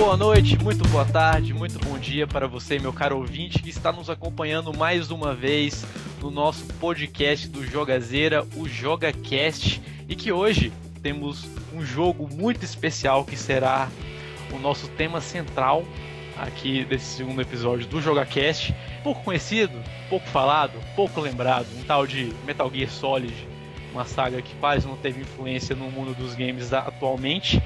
boa noite, muito boa tarde, muito bom dia para você, meu caro ouvinte, que está nos acompanhando mais uma vez no nosso podcast do Jogazeira, o JogaCast, e que hoje temos um jogo muito especial que será o nosso tema central aqui desse segundo episódio do JogaCast. Pouco conhecido, pouco falado, pouco lembrado, um tal de Metal Gear Solid, uma saga que quase não teve influência no mundo dos games atualmente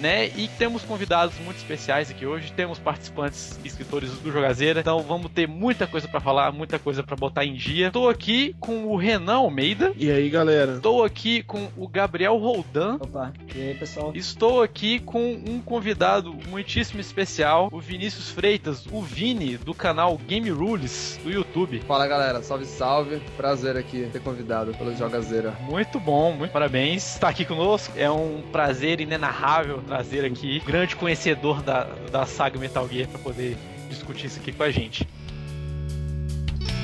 né? E temos convidados muito especiais aqui hoje, temos participantes escritores do Jogazeira, então vamos ter muita coisa para falar, muita coisa para botar em dia. Estou aqui com o Renan Almeida. E aí, galera? Estou aqui com o Gabriel Roldan. Opa, e aí, pessoal? Estou aqui com um convidado muitíssimo especial, o Vinícius Freitas, o Vini, do canal Game Rules, do YouTube. Fala, galera. Salve, salve. Prazer aqui ter convidado pelo Jogazeira. Muito bom, muito parabéns. Está aqui conosco. É um prazer inenarrável trazer aqui grande conhecedor da, da saga Metal Gear para poder discutir isso aqui com a gente.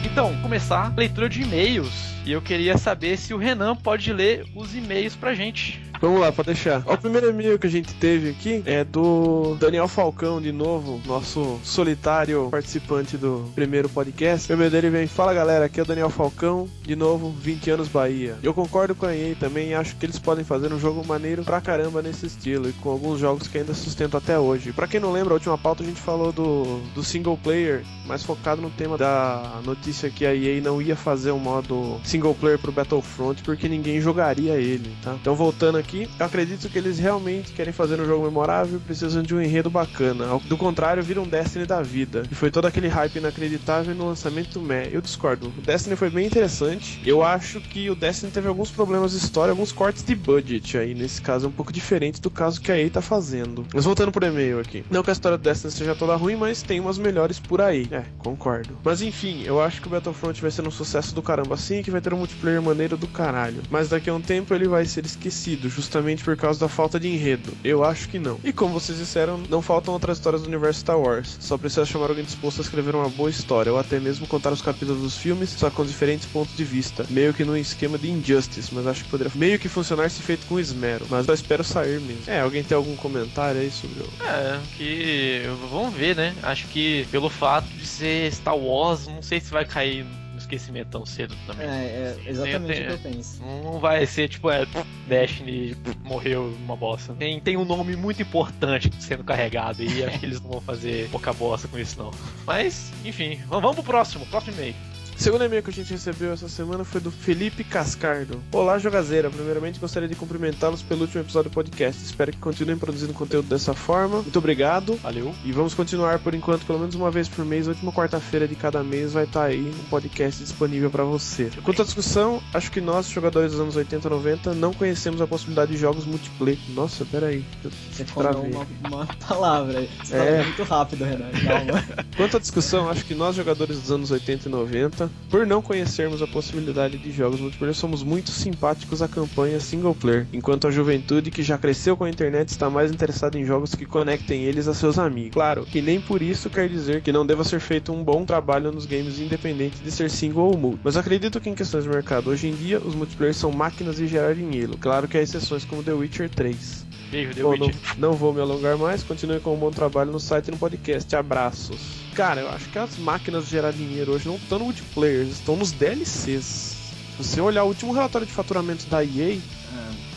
Então, começar a leitura de e-mails. E eu queria saber se o Renan pode ler os e-mails pra gente. Vamos lá, pode deixar. O primeiro e-mail que a gente teve aqui é do Daniel Falcão, de novo, nosso solitário participante do primeiro podcast. O e-mail dele vem: Fala galera, aqui é o Daniel Falcão, de novo, 20 anos Bahia. Eu concordo com a EA também acho que eles podem fazer um jogo maneiro pra caramba nesse estilo e com alguns jogos que ainda sustentam até hoje. Pra quem não lembra, a última pauta a gente falou do, do single player, mais focado no tema da notícia que a EA não ia fazer um modo single player pro Battlefront porque ninguém jogaria ele, tá? Então voltando aqui, eu acredito que eles realmente querem fazer um jogo memorável precisam de um enredo bacana. Do contrário, vira um Destiny da vida. E foi todo aquele hype inacreditável no lançamento do. Eu discordo. O Destiny foi bem interessante. Eu acho que o Destiny teve alguns problemas de história, alguns cortes de budget aí. Nesse caso é um pouco diferente do caso que a EA tá fazendo. Mas voltando pro e-mail aqui. Não que a história do Destiny seja toda ruim, mas tem umas melhores por aí. É, concordo. Mas enfim, eu acho que o Battlefront vai ser um sucesso do caramba assim, que vai ter um multiplayer maneiro do caralho. Mas daqui a um tempo ele vai ser esquecido, justamente por causa da falta de enredo. Eu acho que não. E como vocês disseram, não faltam outras histórias do universo Star Wars. Só precisa chamar alguém disposto a escrever uma boa história, ou até mesmo contar os capítulos dos filmes, só com diferentes pontos de vista. Meio que num esquema de Injustice, mas acho que poderia meio que funcionar se feito com esmero. Mas eu espero sair mesmo. É, alguém tem algum comentário aí sobre o. É, que. Vamos ver, né? Acho que pelo fato de ser Star Wars, não sei se vai cair esquecimento tão cedo também. É, é exatamente Tem- o que eu penso. Não vai ser tipo, é, Destiny morreu uma bosta. Tem, tem um nome muito importante sendo carregado e acho que eles não vão fazer pouca bosta com isso, não. Mas, enfim, vamos vamos pro próximo, próximo e-mail. Segundo e-mail que a gente recebeu essa semana foi do Felipe Cascardo. Olá, jogazeira. Primeiramente, gostaria de cumprimentá-los pelo último episódio do podcast. Espero que continuem produzindo conteúdo dessa forma. Muito obrigado. Valeu. E vamos continuar por enquanto, pelo menos uma vez por mês. A última quarta-feira de cada mês vai estar aí um podcast disponível para você. Quanto à discussão, acho que nós, jogadores dos anos 80 e 90, não conhecemos a possibilidade de jogos multiplayer. Nossa, peraí. Você falou uma, uma palavra. aí. Você É. falou muito rápido, Renan. Calma. Quanto à discussão, acho que nós, jogadores dos anos 80 e 90, por não conhecermos a possibilidade de jogos multiplayer, somos muito simpáticos à campanha single player, enquanto a juventude que já cresceu com a internet está mais interessada em jogos que conectem eles a seus amigos. Claro, que nem por isso quer dizer que não deva ser feito um bom trabalho nos games independente de ser single ou multi. Mas acredito que em questões de mercado, hoje em dia, os multiplayer são máquinas de gerar dinheiro. Claro que há exceções como The Witcher 3. Beijo, The Bom, Witcher. não, não vou me alongar mais, continue com um bom trabalho no site e no podcast. Abraços. Cara, eu acho que as máquinas de gerar dinheiro hoje não estão no multiplayer, estão nos DLCs. Se você olhar o último relatório de faturamento da EA,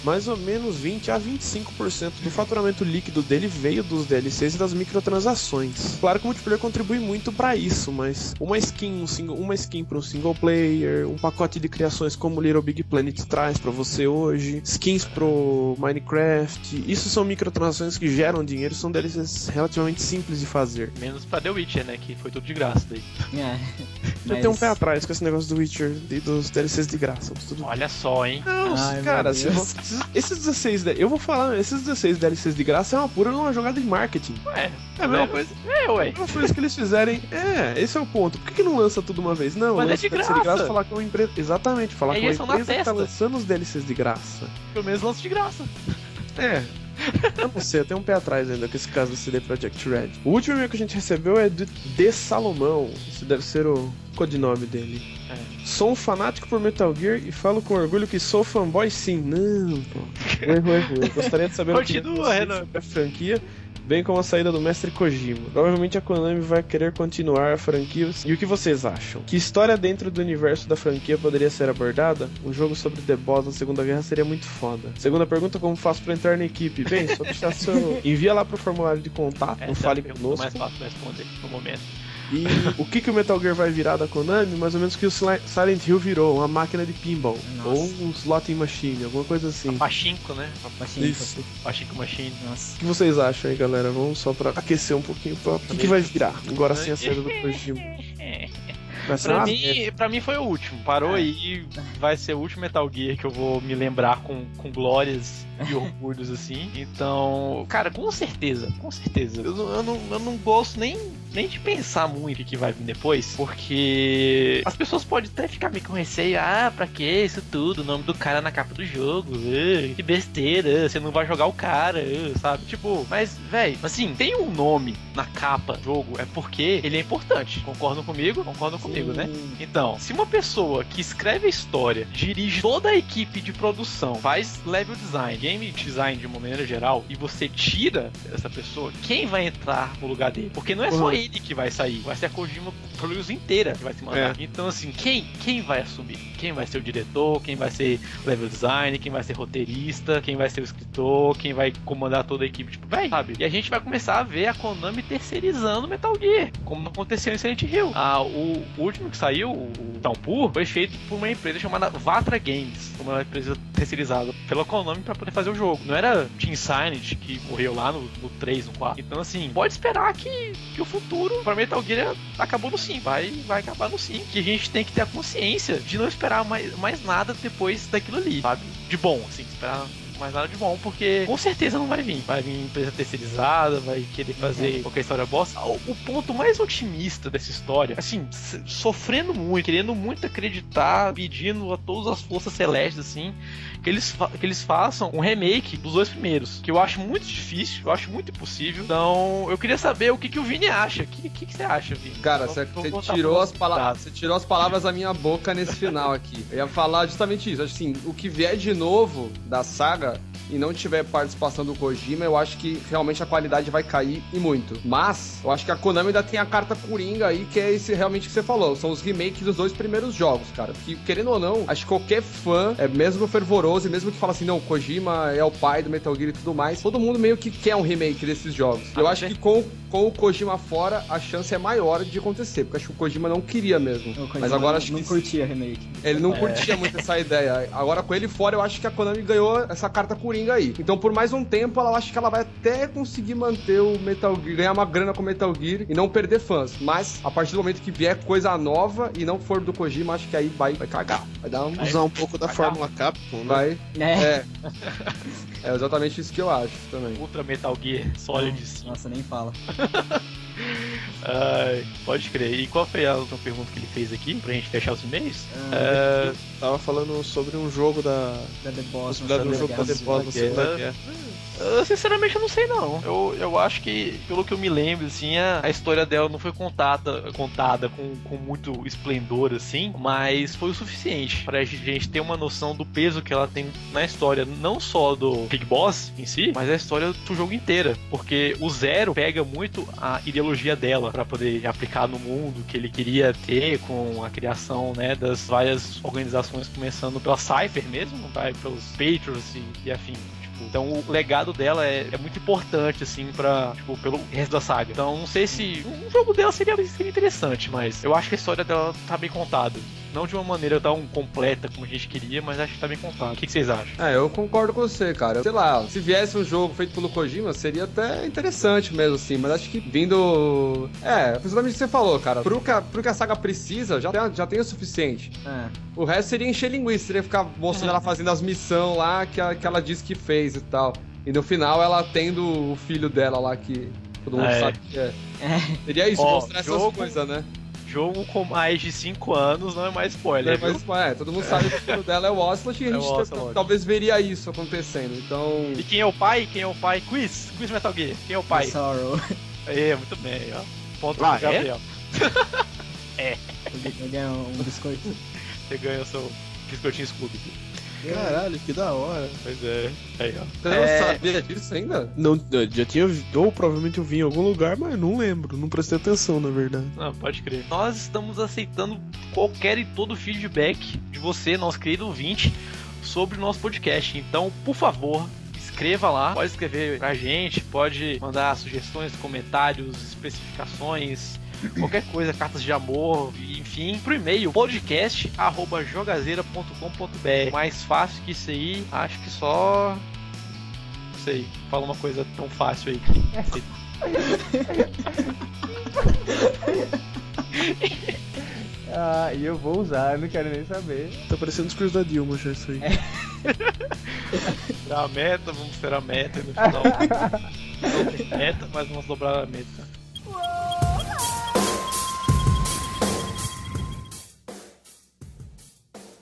mais ou menos 20 a 25% do faturamento líquido dele veio dos DLCs e das microtransações. Claro que o multiplayer contribui muito pra isso, mas uma skin, um single, uma skin para um single player, um pacote de criações como Little Big Planet traz pra você hoje, skins pro Minecraft, isso são microtransações que geram dinheiro, são DLCs relativamente simples de fazer. Menos pra The Witcher, né? Que foi tudo de graça daí. é. Eu tenho um pé atrás com esse negócio do Witcher e dos DLCs de graça. mas Tudo Olha só, hein? Não, Ai, cara, se vo- se- esses 16, D- eu vou falar, esses 16 DLCs de graça é uma pura uma jogada de marketing. Ué, É, não, velho. mas, é, ué. Uma coisa que eles fizerem, é, esse é o ponto. Por que, que não lança tudo uma vez? Não, Mas é lança de DLC graça. falar que é uma empresa. Exatamente, falar É que é uma na empresa que tá lançando os DLCs de graça. Pelo menos lance de graça. É. Eu não sei, eu tenho um pé atrás ainda com esse caso do CD Projekt Red. O último e-mail que a gente recebeu é do De Salomão. Esse deve ser o codinome dele. É. Sou um fanático por Metal Gear e falo com orgulho que sou fanboy sim. Não, pô. Errou, errou. Eu gostaria de saber o que Continua, você Renan. sobre a franquia. Bem como a saída do mestre Kojima. Provavelmente a Konami vai querer continuar a franquia. E o que vocês acham? Que história dentro do universo da franquia poderia ser abordada? Um jogo sobre The Boss na Segunda Guerra seria muito foda. Segunda pergunta, como faço para entrar na equipe? Bem, só deixar seu... Envia lá pro formulário de contato, não fale é conosco. mais fácil de responder no momento. E o que, que o Metal Gear vai virar da Konami? Mais ou menos o que o Silent Hill virou, uma máquina de pinball. Nossa. Ou um slotting machine, alguma coisa assim. Pachinko, né? Assim, Isso. Pachinko Machine. Nossa. O que vocês acham aí, galera? Vamos só pra aquecer um pouquinho. Pra... O que, que vai virar? Agora sim a saída do Kojima. Pra mim, pra mim foi o último. Parou É. aí, vai ser o último Metal Gear que eu vou me lembrar com, com glórias e orgulhos assim. Então, cara, com certeza, com certeza. Eu não, eu não, eu não gosto nem, nem de pensar muito o que, vai vir depois, porque as pessoas podem até ficar meio com receio. Ah, pra que isso tudo? O nome do cara na capa do jogo. ah, que besteira, você não vai jogar o cara, ah, sabe? Tipo, mas, velho, assim, tem um nome na capa do jogo, é porque ele é importante. Concordam comigo? Concordam comigo, né? Então, se uma pessoa que escreve a história, dirige toda a equipe de produção, faz level design, game design de uma maneira geral, e você tira essa pessoa, quem vai entrar no lugar dele? Porque não é só Ele que vai sair, vai ser a Kojima Produce inteira que vai se mandar. Então, assim, quem, quem vai assumir? Quem vai ser o diretor? Quem vai ser level design? Quem vai ser roteirista? Quem vai ser o escritor? Quem vai comandar toda a equipe? Tipo, véi, sabe? E a gente vai começar a ver a Konami terceirizando Metal Gear, como aconteceu em Silent Hill. Ah, o último que saiu, o Downpour, foi feito por uma empresa chamada Vatra Games, uma empresa terceirizada pela Konami para poder fazer o jogo. Não era Team Silent que morreu lá no, no 3, no 4. Então, assim, pode esperar que, que o futuro para Metal Gear acabou no 5. Vai, vai acabar no 5. Que a gente tem que ter a consciência de não esperar mais, mais nada depois daquilo ali, sabe? De bom, assim, esperar mais nada de bom, porque com certeza não vai vir. Vai vir empresa terceirizada, vai querer fazer qualquer história bosta. O, o ponto mais otimista dessa história, assim, sofrendo muito, querendo muito acreditar, pedindo a todas as forças celestes, assim, que eles, que eles façam um remake dos dois primeiros, que eu acho muito difícil, eu acho muito impossível. Então, eu queria saber o que, que o Vini acha. O que, que, que você acha, Vini? Cara, Vou- você, tirou as palavras, você. você tirou as palavras da minha boca nesse final aqui. Eu ia falar justamente isso. Assim, o que vier de novo da saga e não tiver participação do Kojima, eu acho que realmente a qualidade vai cair e muito. Mas eu acho que a Konami ainda tem a carta coringa aí, que é esse realmente que você falou. São os remakes dos dois primeiros jogos, cara. Que querendo ou não, acho que qualquer fã, é mesmo fervoroso e mesmo que fala assim, não, Kojima é o pai do Metal Gear e tudo mais, todo mundo meio que quer um remake desses jogos. Eu Ah, acho que com, com o Kojima fora, a chance é maior de acontecer, porque acho que o Kojima não queria mesmo. Mas agora não, acho não que curtia remake. ele não curtia muito essa ideia. Agora com ele fora, eu acho que a Konami ganhou essa carta coringa aí. Então por mais um tempo, ela acho que ela vai até conseguir manter o Metal Gear, ganhar uma grana com o Metal Gear e não perder fãs. Mas a partir do momento que vier coisa nova e não for do Kojima, acho que aí vai, vai cagar. Vai dar um. Usar um pouco da Vai fórmula Capcom, né? Vai. É. É. É exatamente isso que eu acho também. Ultra Metal Gear Solid 5. Nossa, nem fala. Ai, pode crer. E qual foi a outra pergunta que ele fez aqui, pra gente fechar os e-mails? Ah, É, Tava falando sobre um jogo da. da The Boss. possibilidade de um jogo da The Boss. Segunda Guerra. Eu, sinceramente, eu não sei não. Eu, eu acho que, pelo que eu me lembro, assim, a, a história dela não foi contada, contada com, com muito esplendor, assim, mas foi o suficiente pra gente ter uma noção do peso que ela tem na história, não só do Big Boss em si, mas a história do jogo inteira. Porque o Zero pega muito a ideologia dela pra poder aplicar no mundo que ele queria ter com a criação, né, das várias organizações, começando pela Cypher mesmo, vai pelos Patriots e, e afim. Então o legado dela é, é muito importante, assim, pra, tipo, pelo resto da saga. Então não sei se. Um jogo dela seria, seria interessante, mas eu acho que a história dela tá bem contada. Não de uma maneira tão completa como a gente queria, mas acho que tá bem contada. O que, que vocês acham? É, eu concordo com você, cara. Sei lá, se viesse um jogo feito pelo Kojima, seria até interessante mesmo, assim. Mas acho que vindo. É, principalmente o que você falou, cara. Pro que a, pro que a saga precisa, já tem, já tem o suficiente. É. O resto seria encher linguiça, seria ficar mostrando ela fazendo as missões lá que, a- que ela disse que fez e tal. E no final ela tendo o filho dela lá que todo mundo É. sabe que é. É. Seria isso, Ó, mostrar jogo- essas coisas, né? Jogo com mais de 5 anos não é mais spoiler. Mas, viu? é, todo mundo sabe que o filho dela é o Ocelot e a É gente Ocelot. talvez veria isso acontecendo. Então. E quem é o pai? Quem é o pai? Quiz! Quiz Metal Gear. Quem é o pai? Sorrow. É, muito bem, ó. Ponto Ah, pro Gabriel. Ele ganhou um biscoito. Você ganha o seu biscoitinho Scooby. Caralho, que da hora. Pois é. Aí, ó. Você É. não sabia disso ainda? Não, eu já tinha, ou provavelmente eu vi em algum lugar, mas não lembro, não prestei atenção, na verdade. Não, pode crer. Nós estamos aceitando qualquer e todo feedback de você, nosso querido ouvinte, sobre o nosso podcast. Então, por favor, escreva lá. Pode escrever pra gente, pode mandar sugestões, comentários, especificações, qualquer coisa, cartas de amor, enfim, pro e-mail podcast@jogazeira.com.br. Mais fácil que isso aí, acho que só não sei, fala uma coisa tão fácil aí. Ah, e eu vou usar, eu não quero nem saber. Tá parecendo o discurso da Dilma já isso aí. Será a meta, vamos ter a meta no final. meta, mas vamos dobrar a meta.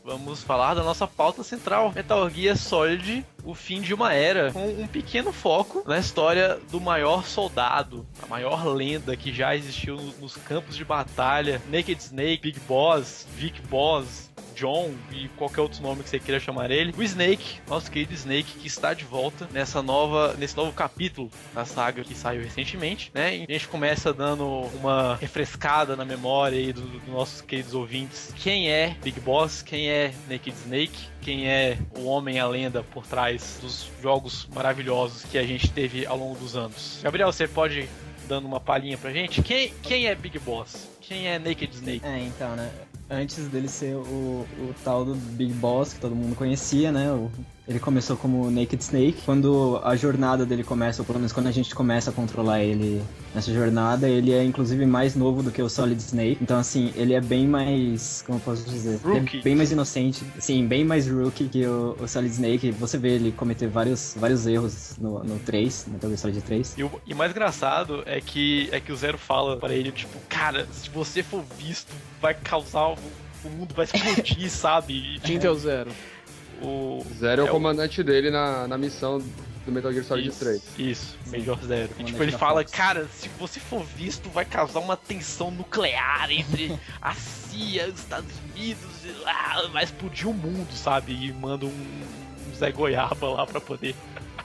Vamos falar da nossa pauta central, Metal Gear Solid, o fim de uma era, com um pequeno foco na história do maior soldado, a maior lenda que já existiu no- nos campos de batalha, Naked Snake, Big Boss, Vic Boss, John e qualquer outro nome que você queira chamar ele. O Snake, nosso querido Snake, que está de volta nessa nova, nesse novo capítulo da saga que saiu recentemente, né? E a gente começa dando uma refrescada na memória aí dos dos nossos queridos ouvintes. Quem é Big Boss? Quem é Naked Snake? Quem é o homem, a lenda por trás dos jogos maravilhosos que a gente teve ao longo dos anos? Gabriel, você pode dando uma palhinha pra gente? Quem, quem é Big Boss? Quem é Naked Snake? É, então, né? Antes dele ser o, o tal do Big Boss, que todo mundo conhecia, né? O- ele começou como Naked Snake. Quando a jornada dele começa, ou pelo menos quando a gente começa a controlar ele nessa jornada, ele é inclusive mais novo do que o Solid Snake. Então, assim, ele é bem mais. Como eu posso dizer? Ele Rookie. é bem mais inocente. Sim, bem mais rookie que o, o Solid Snake. Você vê ele cometer vários, vários erros no, no 3, no Metal Gear Solid 3. E o e mais engraçado é que é que o Zero fala pra ele, tipo, cara, se você for visto, vai causar. O, o mundo vai explodir, sabe? Quem que é o zero? O. Zero é o É o- comandante dele na, na missão do Metal Gear Solid Isso, 3. Isso, Sim. Major Zero. E tipo, ele fala, Fox. cara, se você for visto, vai causar uma tensão nuclear entre a CIA, os Estados Unidos, e lá, vai explodir o mundo, sabe? E manda um, um Zé Goiaba lá pra poder.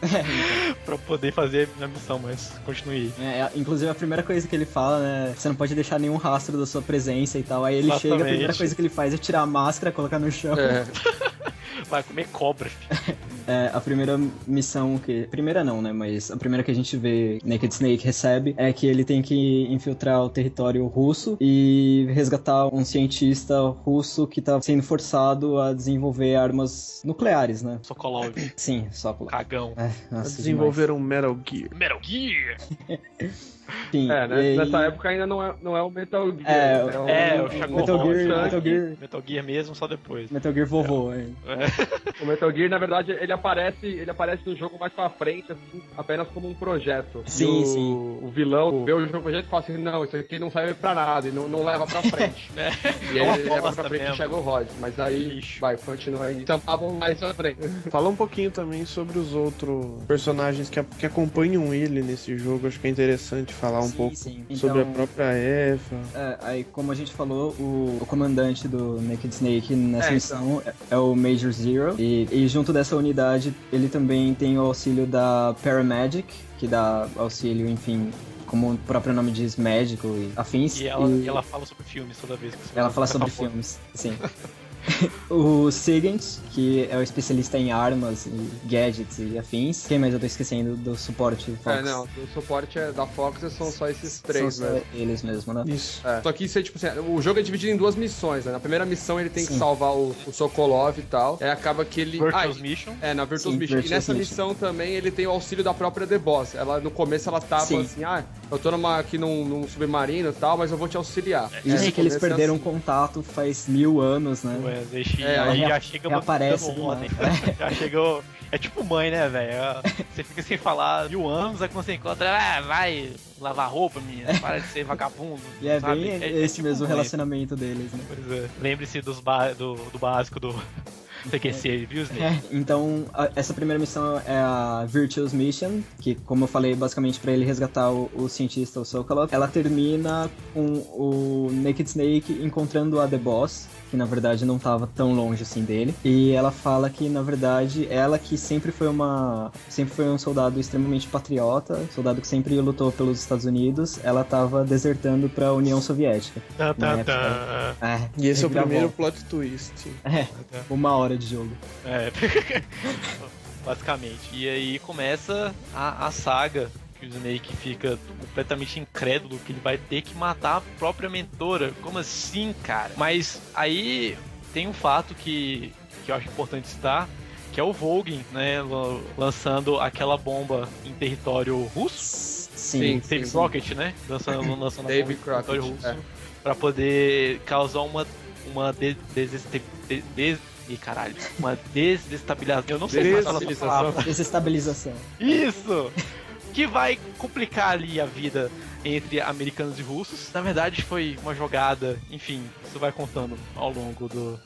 pra poder fazer a missão, mas continue aí. É, inclusive a primeira coisa que ele fala, né? Você não pode deixar nenhum rastro da sua presença e tal. Aí ele chega, a primeira Exatamente. coisa que ele faz é tirar a máscara, colocar no chão. É, Vai comer cobra, filho. É, a primeira missão que. Primeira não, né? Mas a primeira que a gente vê Naked Snake recebe é que ele tem que infiltrar o território russo e resgatar um cientista russo que tá sendo forçado a desenvolver armas nucleares, né? Sokolov, Sim, só por. cagão. É, nossa, Desenvolver um Metal Gear. Metal Gear! Sim, é né? e- nessa época ainda não é, não é o Metal Gear. É, o, É, o Shagohon, Metal Gear, Metal Gear, Metal Gear mesmo, só depois. Metal Gear vovô. é. o Metal Gear, na verdade, ele aparece, ele aparece no jogo mais pra frente, assim, apenas como um projeto. Sim, E o, sim. O vilão vê o jogo projeto e fala assim, não, isso aqui não serve pra nada, e não, não leva pra frente. É, E é aí ele leva pra frente mesmo. e chega o Rod. Mas aí, Lixo. vai, continua aí. Tampavam mais pra frente. Fala um pouquinho também sobre os outros personagens que, que acompanham ele nesse jogo. Acho que é interessante falar um Sim, pouco sim. sobre a Então- própria Eva. É, aí, como a gente falou, o, o comandante do Naked Snake nessa É, missão é, é o Major Zero. E, e junto dessa unidade, ele também tem o auxílio da Paramedic, que dá auxílio, enfim, como o próprio nome diz, médico e afins. E ela, E ela fala sobre filmes toda vez que você ela fala sobre filmes, sim. o Sigint, que é o especialista em armas e gadgets e afins. Quem mais eu tô esquecendo do suporte Fox? É, não, o suporte é da Fox são só esses São três, só né? eles mesmo, né? Isso. É. Só que isso é tipo assim, o jogo é dividido em duas missões, né? Na primeira missão ele tem que Sim. salvar o, o Sokolov e tal. Aí acaba que ele. Virtuous Ah, Mission. É, na Virtuous Sim, Mission. Virtuous e nessa Mission. missão também ele tem o auxílio da própria The Boss. Ela, no começo ela tava Sim. assim, ah, eu tô numa, aqui num, num submarino e tal, mas eu vou te auxiliar. Isso É, que eles é perderam assim. contato faz mil anos, né? Ué, deixa, É, aí já chega do ordem. nada. Já chegou. É tipo mãe, né, velho? Você fica sem falar mil anos, aí quando você encontra, ah, vai lavar roupa, menina, para de ser vagabundo. E é sabe? bem esse tipo mesmo mãe. relacionamento deles, né? Pois é. Lembre-se dos do, do básico do, CQC, viu, Snake? É, então, a- essa primeira missão é a Virtuous Mission, que, como eu falei, basicamente pra ele resgatar o, o cientista, o Sokolov. Ela termina com o Naked Snake encontrando a The Boss, que na verdade não tava tão longe assim dele. E ela fala que, na verdade, ela que sempre foi uma. sempre foi um soldado extremamente patriota, soldado que sempre lutou pelos Estados Unidos, ela tava desertando pra União Soviética. Tá, tá, Na tá. É, E esse é o primeiro plot twist. É, uma hora de jogo. É. Basicamente. E aí começa a, a saga. Que o Snake fica completamente incrédulo que ele vai ter que matar a própria mentora. Como assim, cara? Mas aí tem um fato que, que eu acho importante citar. Que é o Volgin, né? lan- Lançando aquela bomba em território russo. Sim. Sim. David Rocket, né? Lançando, lançando a bomba em território Crockett, russo. Pra poder causar uma, uma de, deseste- de- des- Ih, caralho. Uma desestabilização. Eu não sei se fala essa palavra. Desestabilização. Isso! Que vai complicar ali a vida entre americanos e russos. Na verdade, foi uma jogada, enfim, isso vai contando ao longo do,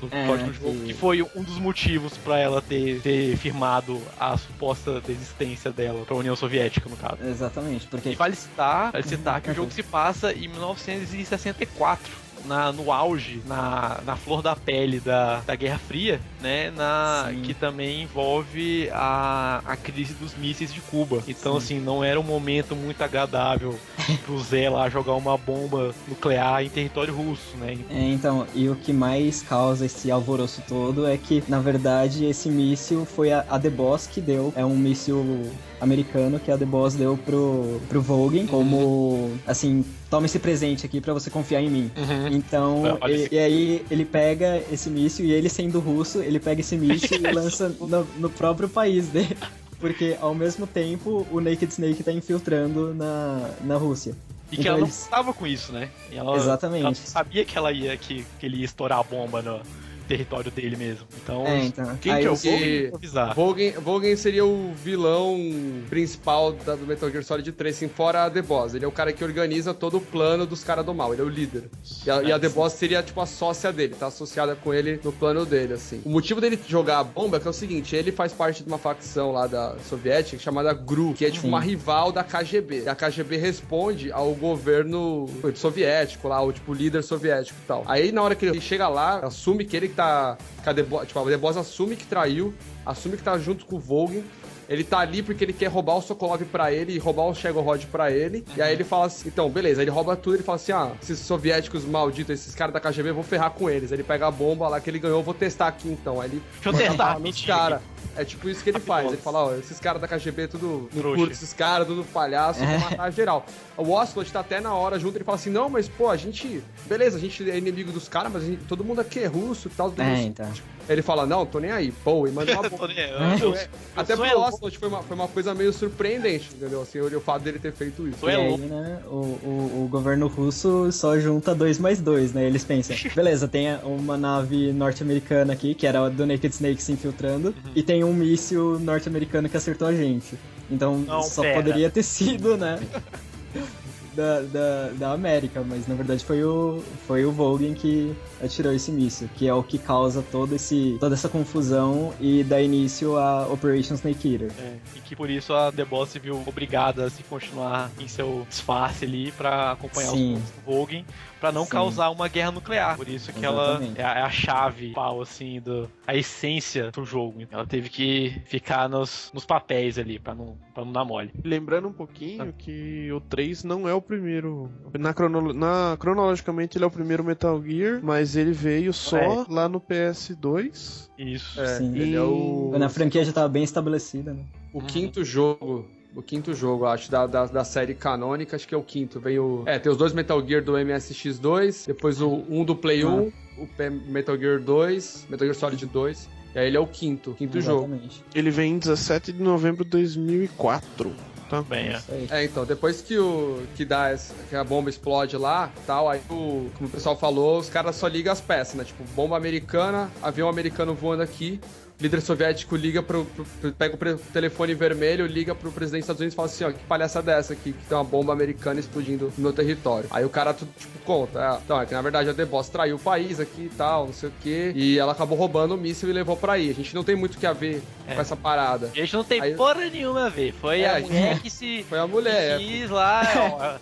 do É, do jogo, que- foi um dos motivos pra ela ter, ter firmado a suposta desistência dela pra União Soviética, no caso. Exatamente, E porque vale citar, vale citar que o Uhum. jogo se passa em 1964. Na, no auge, na, na flor da pele da, da Guerra Fria, né? Na, Sim. que também envolve a, a crise dos mísseis de Cuba. Então, assim, não era um momento muito agradável pro Zé lá jogar uma bomba nuclear em território russo, né? É, então, e o que mais causa esse alvoroço todo é que, na verdade, esse míssil foi a, a The Boss que deu. É um míssil americano que a The Boss deu pro, pro Volgin, como, assim, toma esse presente aqui pra você confiar em mim. Então, Olha e, e aí ele pega esse míssil e ele sendo russo, ele pega esse míssil e lança no, no próprio país dele. Porque ao mesmo tempo o Naked Snake tá infiltrando na, na Rússia. E que Então ela não eles- estava com isso, né? Ela, Exatamente. ela sabia que ela ia que, que ele ia estourar a bomba no território dele mesmo. Então, É, então. Quem aí que é o improvisar. Volgen, Volgen seria o vilão principal da, do Metal Gear Solid 3, assim, fora a The Boss. Ele é o cara que organiza todo o plano dos caras do mal, ele é o líder. E a, e a The Boss seria, tipo, a sócia dele, tá associada com ele no plano dele, assim. O motivo dele jogar a bomba é que é o seguinte, ele faz parte de uma facção lá da soviética chamada GRU, que é, tipo, Sim. uma rival da KGB. E a KGB responde ao governo soviético lá, o, tipo, líder soviético e tal. Aí, na hora que ele chega lá, assume que ele que tá... Que a The Boss, tipo, a The Boss assume que traiu, assume que tá junto com o Volgin. Ele tá ali porque ele quer roubar o Sokolov pra ele e roubar o Shegorod pra ele. E aí ele fala assim: então, beleza, ele rouba tudo. Ele fala assim: ah, esses soviéticos malditos, esses caras da KGB, eu vou ferrar com eles. Aí ele pega a bomba lá que ele ganhou, eu vou testar aqui então. Aí ele Deixa eu testar, mentira. caras. É tipo isso que ele faz. Ele fala: ó, esses caras da KGB, tudo no curto, esses caras, tudo palhaço, vou matar geral. O Ocelot tá até na hora junto, ele fala assim: não, mas pô, a gente. Beleza, a gente é inimigo dos caras, mas gente- todo mundo aqui é russo e tal. É, então. Ele fala: não, tô nem aí, pô, e manda uma bomba. eu- eu- É, Até pro elo- Ocelot foi uma, foi uma coisa meio surpreendente, entendeu? Assim, o, o fato dele ter feito isso. E aí, louco. né, o, o, o governo russo só junta dois mais dois, né? Eles pensam, beleza, tem uma nave norte-americana aqui, que era a do Naked Snake se infiltrando, Uhum. e tem um míssil norte-americano que acertou a gente. Então Não, só pera. poderia ter sido, né? Da, da, da América, mas na verdade foi o, foi o Volgin que atirou esse míssil, que é o que causa todo esse, toda essa confusão e dá início a Operation Snake Eater. É, e que por isso a The Boss se viu obrigada a se continuar em seu disfarce ali pra acompanhar Sim. os do Volgin, pra não Sim. causar uma guerra nuclear. Por isso que ela Exatamente. é a, é a chave, pau, assim, do, a essência do jogo. Ela teve que ficar nos, nos papéis ali, pra não, pra não dar mole. Lembrando um pouquinho que o 3 não é o primeiro. Na, crono- na- cronologicamente ele é o primeiro Metal Gear, mas ele veio só É. lá no PS2. Isso. É, Sim. ele é o, Quando a franquia já tava bem estabelecida, né? o quinto jogo. O quinto jogo, acho, da, da, da série canônica, acho que é o quinto. Vem o. É, tem os dois Metal Gear do MSX2, depois o um do Play 1, o Metal Gear 2, Metal Gear Solid 2. E aí ele é o quinto, quinto jogo. Exatamente. Ele vem em 17 de novembro de 2004. Tá? Bem, é. É, então, depois que o que dá essa- que a bomba explode lá, tal, aí o, como o pessoal falou, os caras só ligam as peças, né? Tipo, bomba americana, avião americano voando aqui, líder soviético liga pro, pro- pega o telefone vermelho, liga pro presidente dos Estados Unidos e fala assim, ó, que palhaça é dessa aqui, que tem uma bomba americana explodindo no meu território. Aí o cara, tipo, conta, é, então, é que na verdade a The Boss traiu o país aqui e tal, não sei o quê, e ela acabou roubando o míssil e levou pra aí. A gente não tem muito o que a ver É. com essa parada. A gente não tem Aí- porra nenhuma a ver. Foi É, a gente- mulher que se. Foi a mulher, que é. quis lá.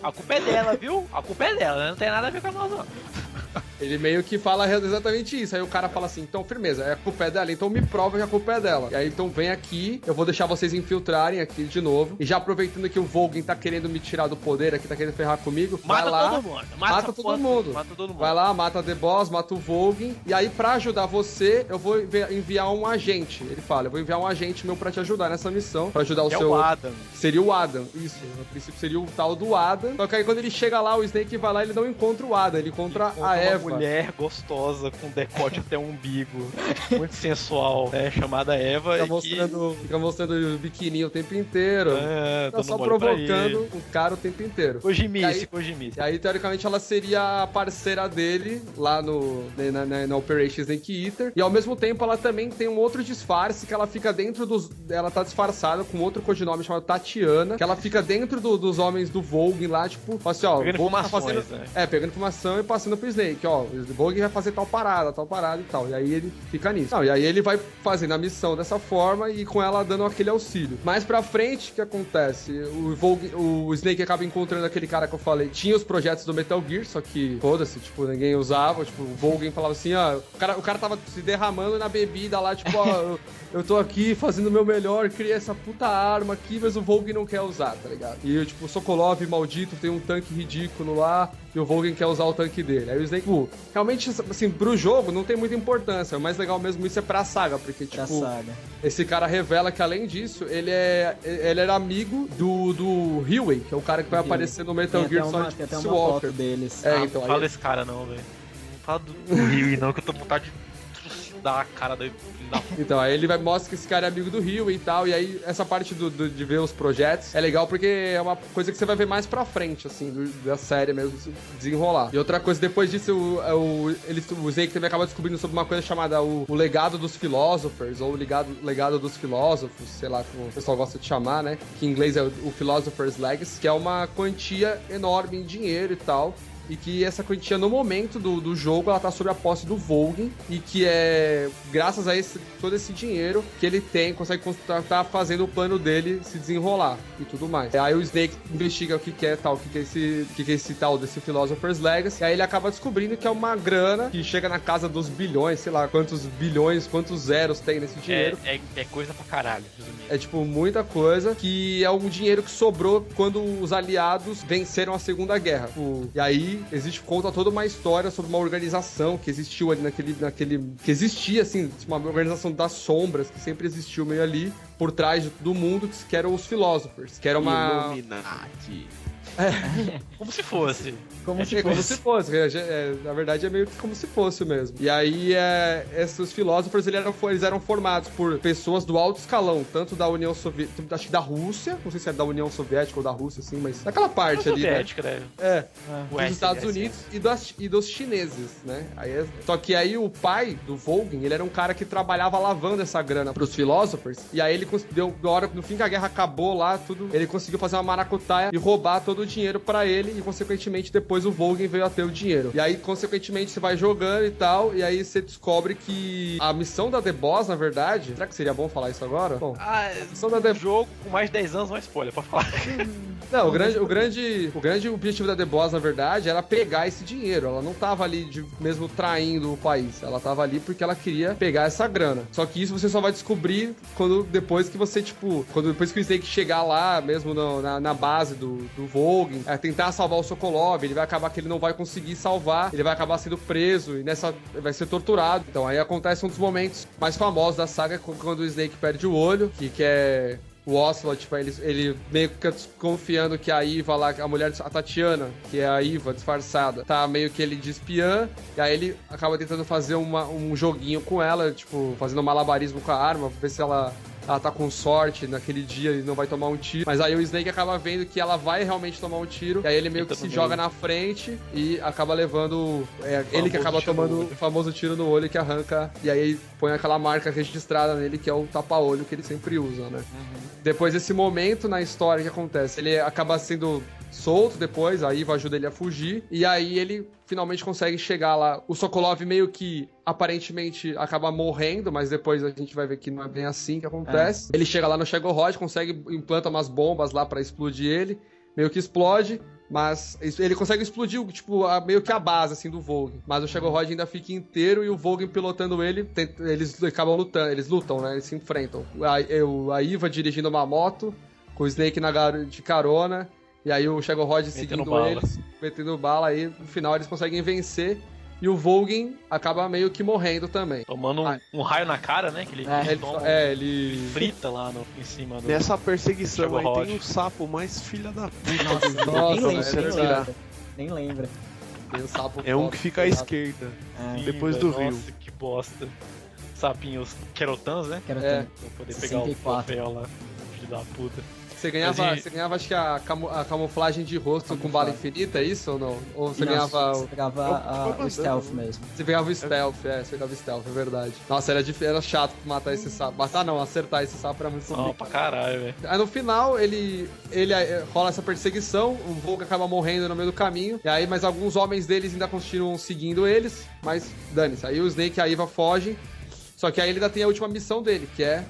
ó, a culpa é dela, viu? A culpa é dela, né? não tem nada a ver com a nós, não. Ele meio que fala exatamente isso. Aí o cara fala assim: então, firmeza, é a culpa é dela, então me prova que a culpa é dela. E aí, então, vem aqui, eu vou deixar vocês infiltrarem aqui de novo. E já aproveitando que o Volgin tá querendo me tirar do poder aqui, tá querendo ferrar comigo, Mata vai lá. todo mundo. Mata, mata todo mundo. Mata todo mundo. Vai lá, mata The Boss, mata o Volgin. E aí, pra ajudar você, eu vou envi- enviar um agente. Ele fala: eu vou enviar um agente meu pra te ajudar nessa missão. Pra ajudar o é seu. o Adam. Seria o Adam, isso. No princípio seria o tal do Adam. Só que aí quando ele chega lá, o Snake vai lá ele não encontra o Adam, ele encontra Encontra a Eva. Mulher gostosa com decote até o umbigo, muito sensual, né? Chamada Eva. Fica e mostrando, fica mostrando o biquininho o tempo inteiro. Que, é, tá só provocando o cara o tempo inteiro. Kojimice, E aí- Kojimice. E aí, teoricamente, ela seria a parceira dele lá no, na, na- na Operation Snake Eater. E ao mesmo tempo, ela também tem um outro disfarce que ela fica dentro dos. Ela tá disfarçada com outro codinome chamado Tatiana. Que ela fica dentro do- dos homens do Vogue lá, tipo, assim, ó. Pegando Vogue tá informações, fazendo- né? É, pegando informação e passando pro Snake, ó. O Vogue vai fazer tal parada, tal parada e tal. E aí ele fica nisso. Não, e aí ele vai fazendo a missão dessa forma e com ela dando aquele auxílio. Mais pra frente, o que acontece? O, Vogue, o Snake acaba encontrando aquele cara que eu falei. Tinha os projetos do Metal Gear, só que, foda-se, tipo, ninguém usava. Tipo, o Vogue falava assim, ó. O cara, o cara tava se derramando na bebida lá, tipo, ó. eu, tô aqui fazendo o meu melhor, criei essa puta arma aqui, mas o Vogue não quer usar, tá ligado? E, tipo, o Sokolov, maldito, tem um tanque ridículo lá, e o Vogue quer usar o tanque dele. Aí o Snake, pô, realmente, assim, pro jogo não tem muita importância. O mais legal mesmo isso é pra saga, porque, Pra tipo, saga. esse cara revela que além disso, ele é ele era amigo do, do Huey, que é o cara que vai Huey. aparecer no Metal Tem Gear uma, Solid tem até uma Peace Walker. foto deles. É, Ah, então, não fala aí- desse cara não, velho. Não fala do, Rio, não, que eu tô com vontade de trucidar a cara da, Então, aí ele vai mostra que esse cara é amigo do Rio e tal, e aí essa parte do, do- de ver os projetos é legal porque é uma coisa que você vai ver mais pra frente, assim, do- da série mesmo se desenrolar. E outra coisa, depois disso, o, é o, ele, o Snake também acaba descobrindo sobre uma coisa chamada o, o legado dos philosophers, ou o legado, legado dos filósofos, sei lá como o pessoal gosta de chamar, né? Que em inglês é o, o Philosopher's Legacy, que é uma quantia enorme em dinheiro e tal. E que essa quantia, no momento do, do jogo, ela tá sob a posse do Volgin. E que é graças a esse, todo esse dinheiro que ele tem, consegue cons- tá, tá fazendo o plano dele se desenrolar e tudo mais. Aí o Snake investiga o que, que é tal, o que, que é esse, o que, que é esse tal desse Philosopher's Legacy. E aí ele acaba descobrindo que é uma grana que chega na casa dos bilhões, sei lá quantos bilhões, quantos zeros tem nesse é, dinheiro. é, é coisa pra caralho, resumindo. É tipo muita coisa que é um dinheiro que sobrou quando os aliados venceram a Segunda Guerra. Tipo, e aí existe conta toda uma história sobre uma organização que existiu ali naquele naquele que existia assim, uma organização das sombras que sempre existiu meio ali por trás de- do mundo que eram os Philosophers, que era uma Iluminati. Como se fosse. Como é se como fosse. se fosse, é, é, na verdade é meio que como se fosse mesmo. E aí, é, esses filósofos eles eram, eles eram formados por pessoas do alto escalão, tanto da União Soviética, acho que da Rússia, não sei se é da União Soviética ou da Rússia, assim, mas daquela parte ali, né? Soviética, né? É, Ué, dos Estados. Unidos e, das, e dos chineses, né? Aí é- só que aí o pai do Volgin, ele era um cara que trabalhava lavando essa grana pros philosophers, e aí ele deu, na hora, no fim que a guerra acabou lá, tudo, ele conseguiu fazer uma maracutaia e roubar todo o dinheiro pra ele, e consequentemente depois o Volgin veio a ter o dinheiro. E aí, consequentemente, você vai jogando e tal, e aí você descobre que a missão da The Boss, na verdade, será que seria bom falar isso agora? Bom, Ah, a missão da The jogo com mais de 10 anos, é spoiler, pode falar. Não, o grande, o, grande, o grande objetivo da The Boss, na verdade, era pegar esse dinheiro. Ela não tava ali de- mesmo traindo o país. Ela tava ali porque ela queria pegar essa grana. Só que isso você só vai descobrir quando depois que você, tipo, quando depois que o Snake chegar lá, mesmo no- na, na base do, do Vogue, é, tentar salvar o Sokolov, ele vai acabar que ele não vai conseguir salvar, ele vai acabar sendo preso e nessa vai ser torturado. Então aí acontece um dos momentos mais famosos da saga quando o Snake perde o olho, que, que é o Ocelot, tipo, ele, ele meio que fica desconfiando que a Iva lá, a mulher, a Tatiana, que é a Iva disfarçada, tá meio que ele de espiã, e aí ele acaba tentando fazer uma- um joguinho com ela, tipo, fazendo um malabarismo com a arma, ver se ela ela tá com sorte naquele dia e não vai tomar um tiro. Mas aí o Snake acaba vendo que ela vai realmente tomar um tiro. E aí ele meio que se no joga na frente e acaba levando. é, ele que acaba tomando o famoso tiro no olho que arranca. E aí põe aquela marca registrada nele, que é o tapa-olho que ele sempre usa, né? Depois desse momento na história que acontece, ele acaba sendo solto depois, a Iva ajuda ele a fugir, e aí ele finalmente consegue chegar lá. O Sokolov meio que aparentemente acaba morrendo, mas depois a gente vai ver que não é bem assim que acontece. Ele chega lá no Shegorod, consegue implanta umas bombas lá pra explodir ele, meio que explode. Mas ele consegue explodir, tipo, a- meio que a base, assim, do Vogue. Mas o Shegorod ainda fica inteiro e o Vogue pilotando ele, tem- eles acabam lutando, eles lutam, né? Eles se enfrentam. A, eu- a Iva dirigindo uma moto, com o Snake na gar- de carona, e aí o Shegorod seguindo bala. eles, metendo bala, aí no final eles conseguem vencer. E o Vogue acaba meio que morrendo também. Tomando um, Ah. um raio na cara, né? Que ele, É, ele Ele, toma, é, ele. frita lá no, em cima do. Nessa perseguição aí Rod. tem um sapo mais filha da puta. Nossa, Nossa, nem lembra, é nem lembra. Nem lembra. tem o sapo É um que fica à esquerda. É, depois do rio. Nossa, que bosta. Sapinhos querotans, né? quero É. Pra poder pegar o 64. troféu lá. Filho da puta. Você ganhava, Mas e- você ganhava, acho que a, camu- a camuflagem de rosto com bala infinita, é isso ou não? Ou você Não, ganhava. Você pegava Eu- a- eu o stealth mesmo. Você pegava o stealth, é, você pegava o stealth, é verdade. Nossa, era, dif- era chato matar esse sapo. Matar não, acertar esse sapo era muito complicado. pra caralho, velho. Aí no final, ele, ele eh, rola essa perseguição, o Volga acaba morrendo no meio do caminho, e aí, mas alguns homens deles ainda continuam seguindo eles, mas dane-se. Aí o Snake e a Iva fogem, só que aí ele ainda tem a última missão dele, que é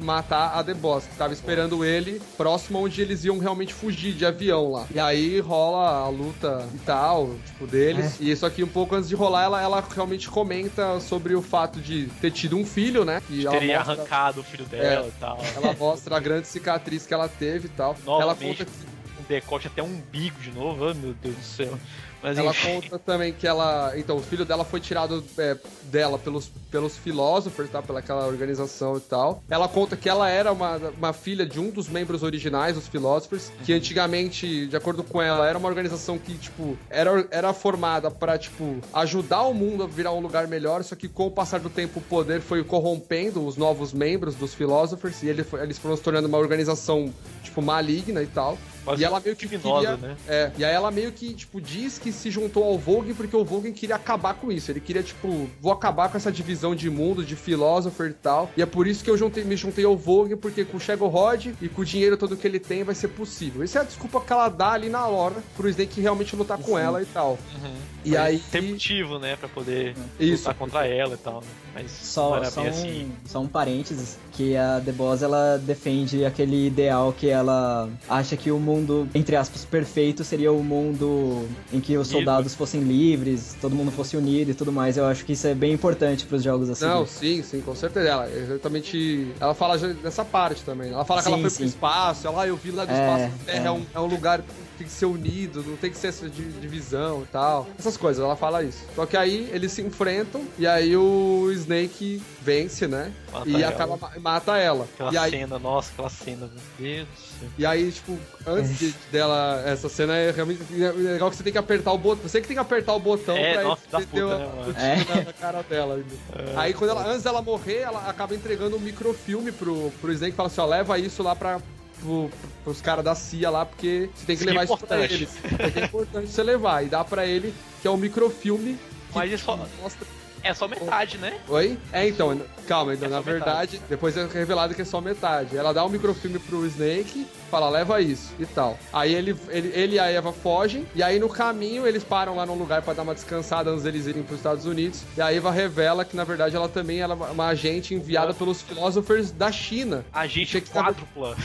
matar a The Boss, que tava esperando ele próximo onde eles iam realmente fugir de avião lá. E aí rola a luta e tal, tipo, deles. E isso aqui, um pouco antes de rolar, ela, ela realmente comenta sobre o fato de ter tido um filho, né? E ela Teria mostra- arrancado o filho dela e tal. ela mostra a grande cicatriz que ela teve e tal. Ela Novamente, conta, que- um decote até um umbigo de novo. Oh, meu Deus do céu. Mas ela enfim. conta também que ela. Então, o filho dela foi tirado é, dela pelos, pelos filósofos, tá? Pelaquela organização e tal. Ela conta que ela era uma, uma filha de um dos membros originais dos filósofos, que antigamente, de acordo com ela, era uma organização que, tipo, era, era formada pra, tipo, ajudar o mundo a virar um lugar melhor, só que com o passar do tempo o poder foi corrompendo os novos membros dos filósofos e ele eles foram se tornando uma organização, tipo, maligna e tal. Quase e ela meio que criminosa, queria, né? é, e aí ela meio que, tipo, diz que se juntou ao Vogue porque o Vogue queria acabar com isso. Ele queria, tipo, vou acabar com essa divisão de mundo, de filósofo e tal. E é por isso que eu juntei, me juntei ao Vogue, porque com o Shadow Rod e com o dinheiro todo que ele tem vai ser possível. Essa é a desculpa que ela dá ali na hora pro Snake realmente lutar com Sim. ela e tal. Uhum. E aí. Ter motivo, né? Pra poder Isso. lutar contra ela e tal. né? Mas Só, só, bem um, assim. só um parênteses, que a The Boss, ela defende aquele ideal que ela acha que o mundo, entre aspas, perfeito seria o mundo em que os soldados fossem livres, todo mundo fosse unido e tudo mais. Eu acho que isso é bem importante pros jogos assim. Não, sim, sim, com certeza. Ela exatamente. Ela fala já dessa parte também. Ela fala que ela Sim, foi sim. pro espaço. Ela, ah, eu vi lá do É, espaço. A Terra é. é. um, é um lugar tem que ser unido, não tem que ser essa di- divisão e tal. Essas coisas, ela fala isso. Só que aí eles se enfrentam e aí o Snake vence, né? Mata e ela. acaba ma- mata ela. Aquela E aí, cena, nossa, aquela cena, meu Deus e aí, tipo, antes de- dela, essa cena é realmente é legal que você tem que apertar o botão. Você que tem que apertar o botão É, pra nossa, ele né, o tiro na, na cara dela. É. Aí, quando ela, antes dela morrer, ela acaba entregando um microfilme pro, pro Snake e fala assim: ó, leva isso lá pra. Pro, pros caras da CIA lá, porque você tem que Isso é levar isso pra eles. É importante você levar. E dá pra ele, que é um microfilme. Mas isso mostra. É só metade, né? Oi? É, então, calma, então, É na verdade, depois é revelado que é só metade. Ela dá um microfilme pro Snake, fala, leva isso e tal. Aí ele, ele, ele e a Eva fogem, e aí no caminho eles param lá num lugar pra dar uma descansada antes deles irem pros Estados Unidos. E a Eva revela que, na verdade, ela também era uma- agente enviada pelos filósofos da China. A gente Tinha que- quádrupla.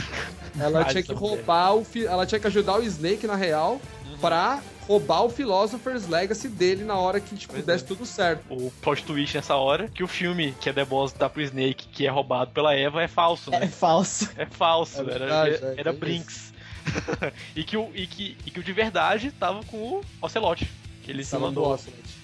Ela Ah, tinha que essa roubar o. fi- Ela tinha que ajudar o Snake, na real, Uhum. pra roubar o Philosopher's Legacy dele na hora que, tipo, Pois desse é. tudo certo. O plot twist nessa hora, que o filme que é The Boss dá pro Snake, que é roubado pela Eva, é falso, É né? falso. É falso, É era, verdade, é, era é Brinks. e, que o, e, que, e que o de verdade tava com o Ocelote. Que ele se mandou.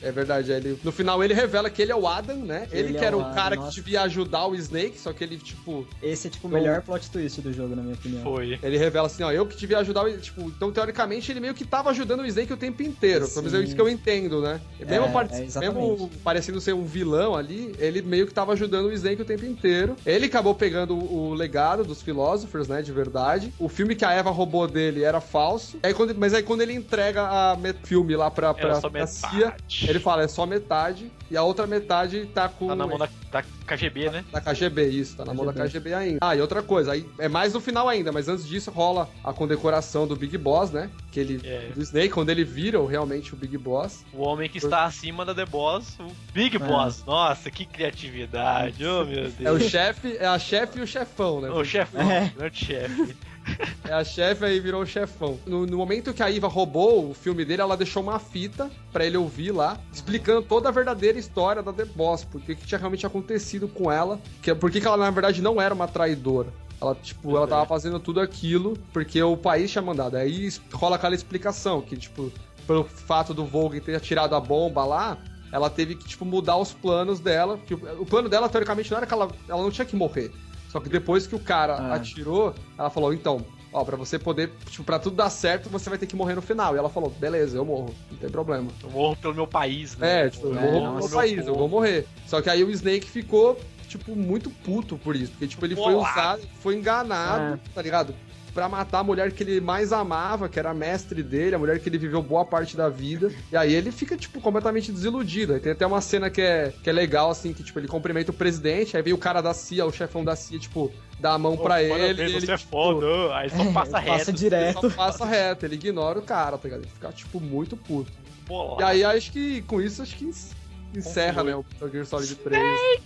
É verdade, ele, no final ele revela que ele é o Adam, né? Ele, Ele que é era o o cara Adam, que nossa. devia ajudar o Snake, só que ele, tipo, Esse é tipo o Então- melhor plot twist do jogo, na minha opinião. Foi. ele revela assim, ó, eu que devia ajudar o tipo, então teoricamente ele meio que tava ajudando o Snake o tempo inteiro. Pelo menos é Sim. isso que eu entendo, né? mesmo, É, par- é, exatamente. mesmo parecendo ser um vilão ali, ele meio que tava ajudando o Snake o tempo inteiro. Ele acabou pegando o, legado dos filósofos, né, de verdade. O filme que a Eva roubou dele era falso. Aí quando- mas aí quando ele entrega a met- filme lá pra, pra, pra CIA. Ele fala, é só metade. E a outra metade tá com... Tá na mão da, da KGB, né? Da KGB, isso, tá na mão da KGB. Ainda. Ah, e outra coisa, aí é mais no final ainda, mas antes disso rola a condecoração do Big Boss, né? Que ele. É. Do Snake, quando ele vira realmente o Big Boss. O homem que está acima da The Boss, o Big Boss. Nossa, que criatividade. Oh, meu Deus. É o chefe, é a chefe e o chefão, né? O chefão, É. grande chefe. É a chefe aí virou o chefão. No, no momento que a Iva roubou o filme dele, ela deixou uma fita pra ele ouvir lá, explicando toda a verdadeira história da The Boss, porque que tinha realmente acontecido com ela, que porque que ela na verdade não era uma traidora. Ela, tipo, ela tava fazendo tudo aquilo porque o país tinha mandado. Aí rola aquela explicação que, tipo, pelo fato do Volga ter tirado a bomba lá, ela teve que, tipo, mudar os planos dela. O, o plano dela, teoricamente, não era que ela, ela não tinha que morrer. Só que depois que o cara Ah. atirou, ela falou, então, ó, pra você poder, tipo, pra tudo dar certo, você vai ter que morrer no final. E ela falou, beleza, eu morro, não tem problema. Eu morro pelo meu país, né? É, tipo, eu É, morro no meu país, eu povo. vou morrer. Só que aí o Snake ficou, tipo, muito puto por isso. Porque, tipo, ele foi usado, foi enganado, tá ligado? Pra matar a mulher que ele mais amava, que era a mestre dele, a mulher que ele viveu boa parte da vida. E aí ele fica, tipo, completamente desiludido. Aí tem até uma cena que é, que é legal, assim, que, tipo, ele cumprimenta o presidente, aí vem o cara da CIA, o chefão da CIA, tipo, dá a mão pra ele. e ele, você é tipo, foda. Aí só passa Ele reto. Passa ele direto. só passa reto, ele ignora o cara, tá ligado? Ele fica, tipo, muito puto. Bolado. E aí acho que com isso acho que encerra, Conclui. né, o Metal Gear Solid 3.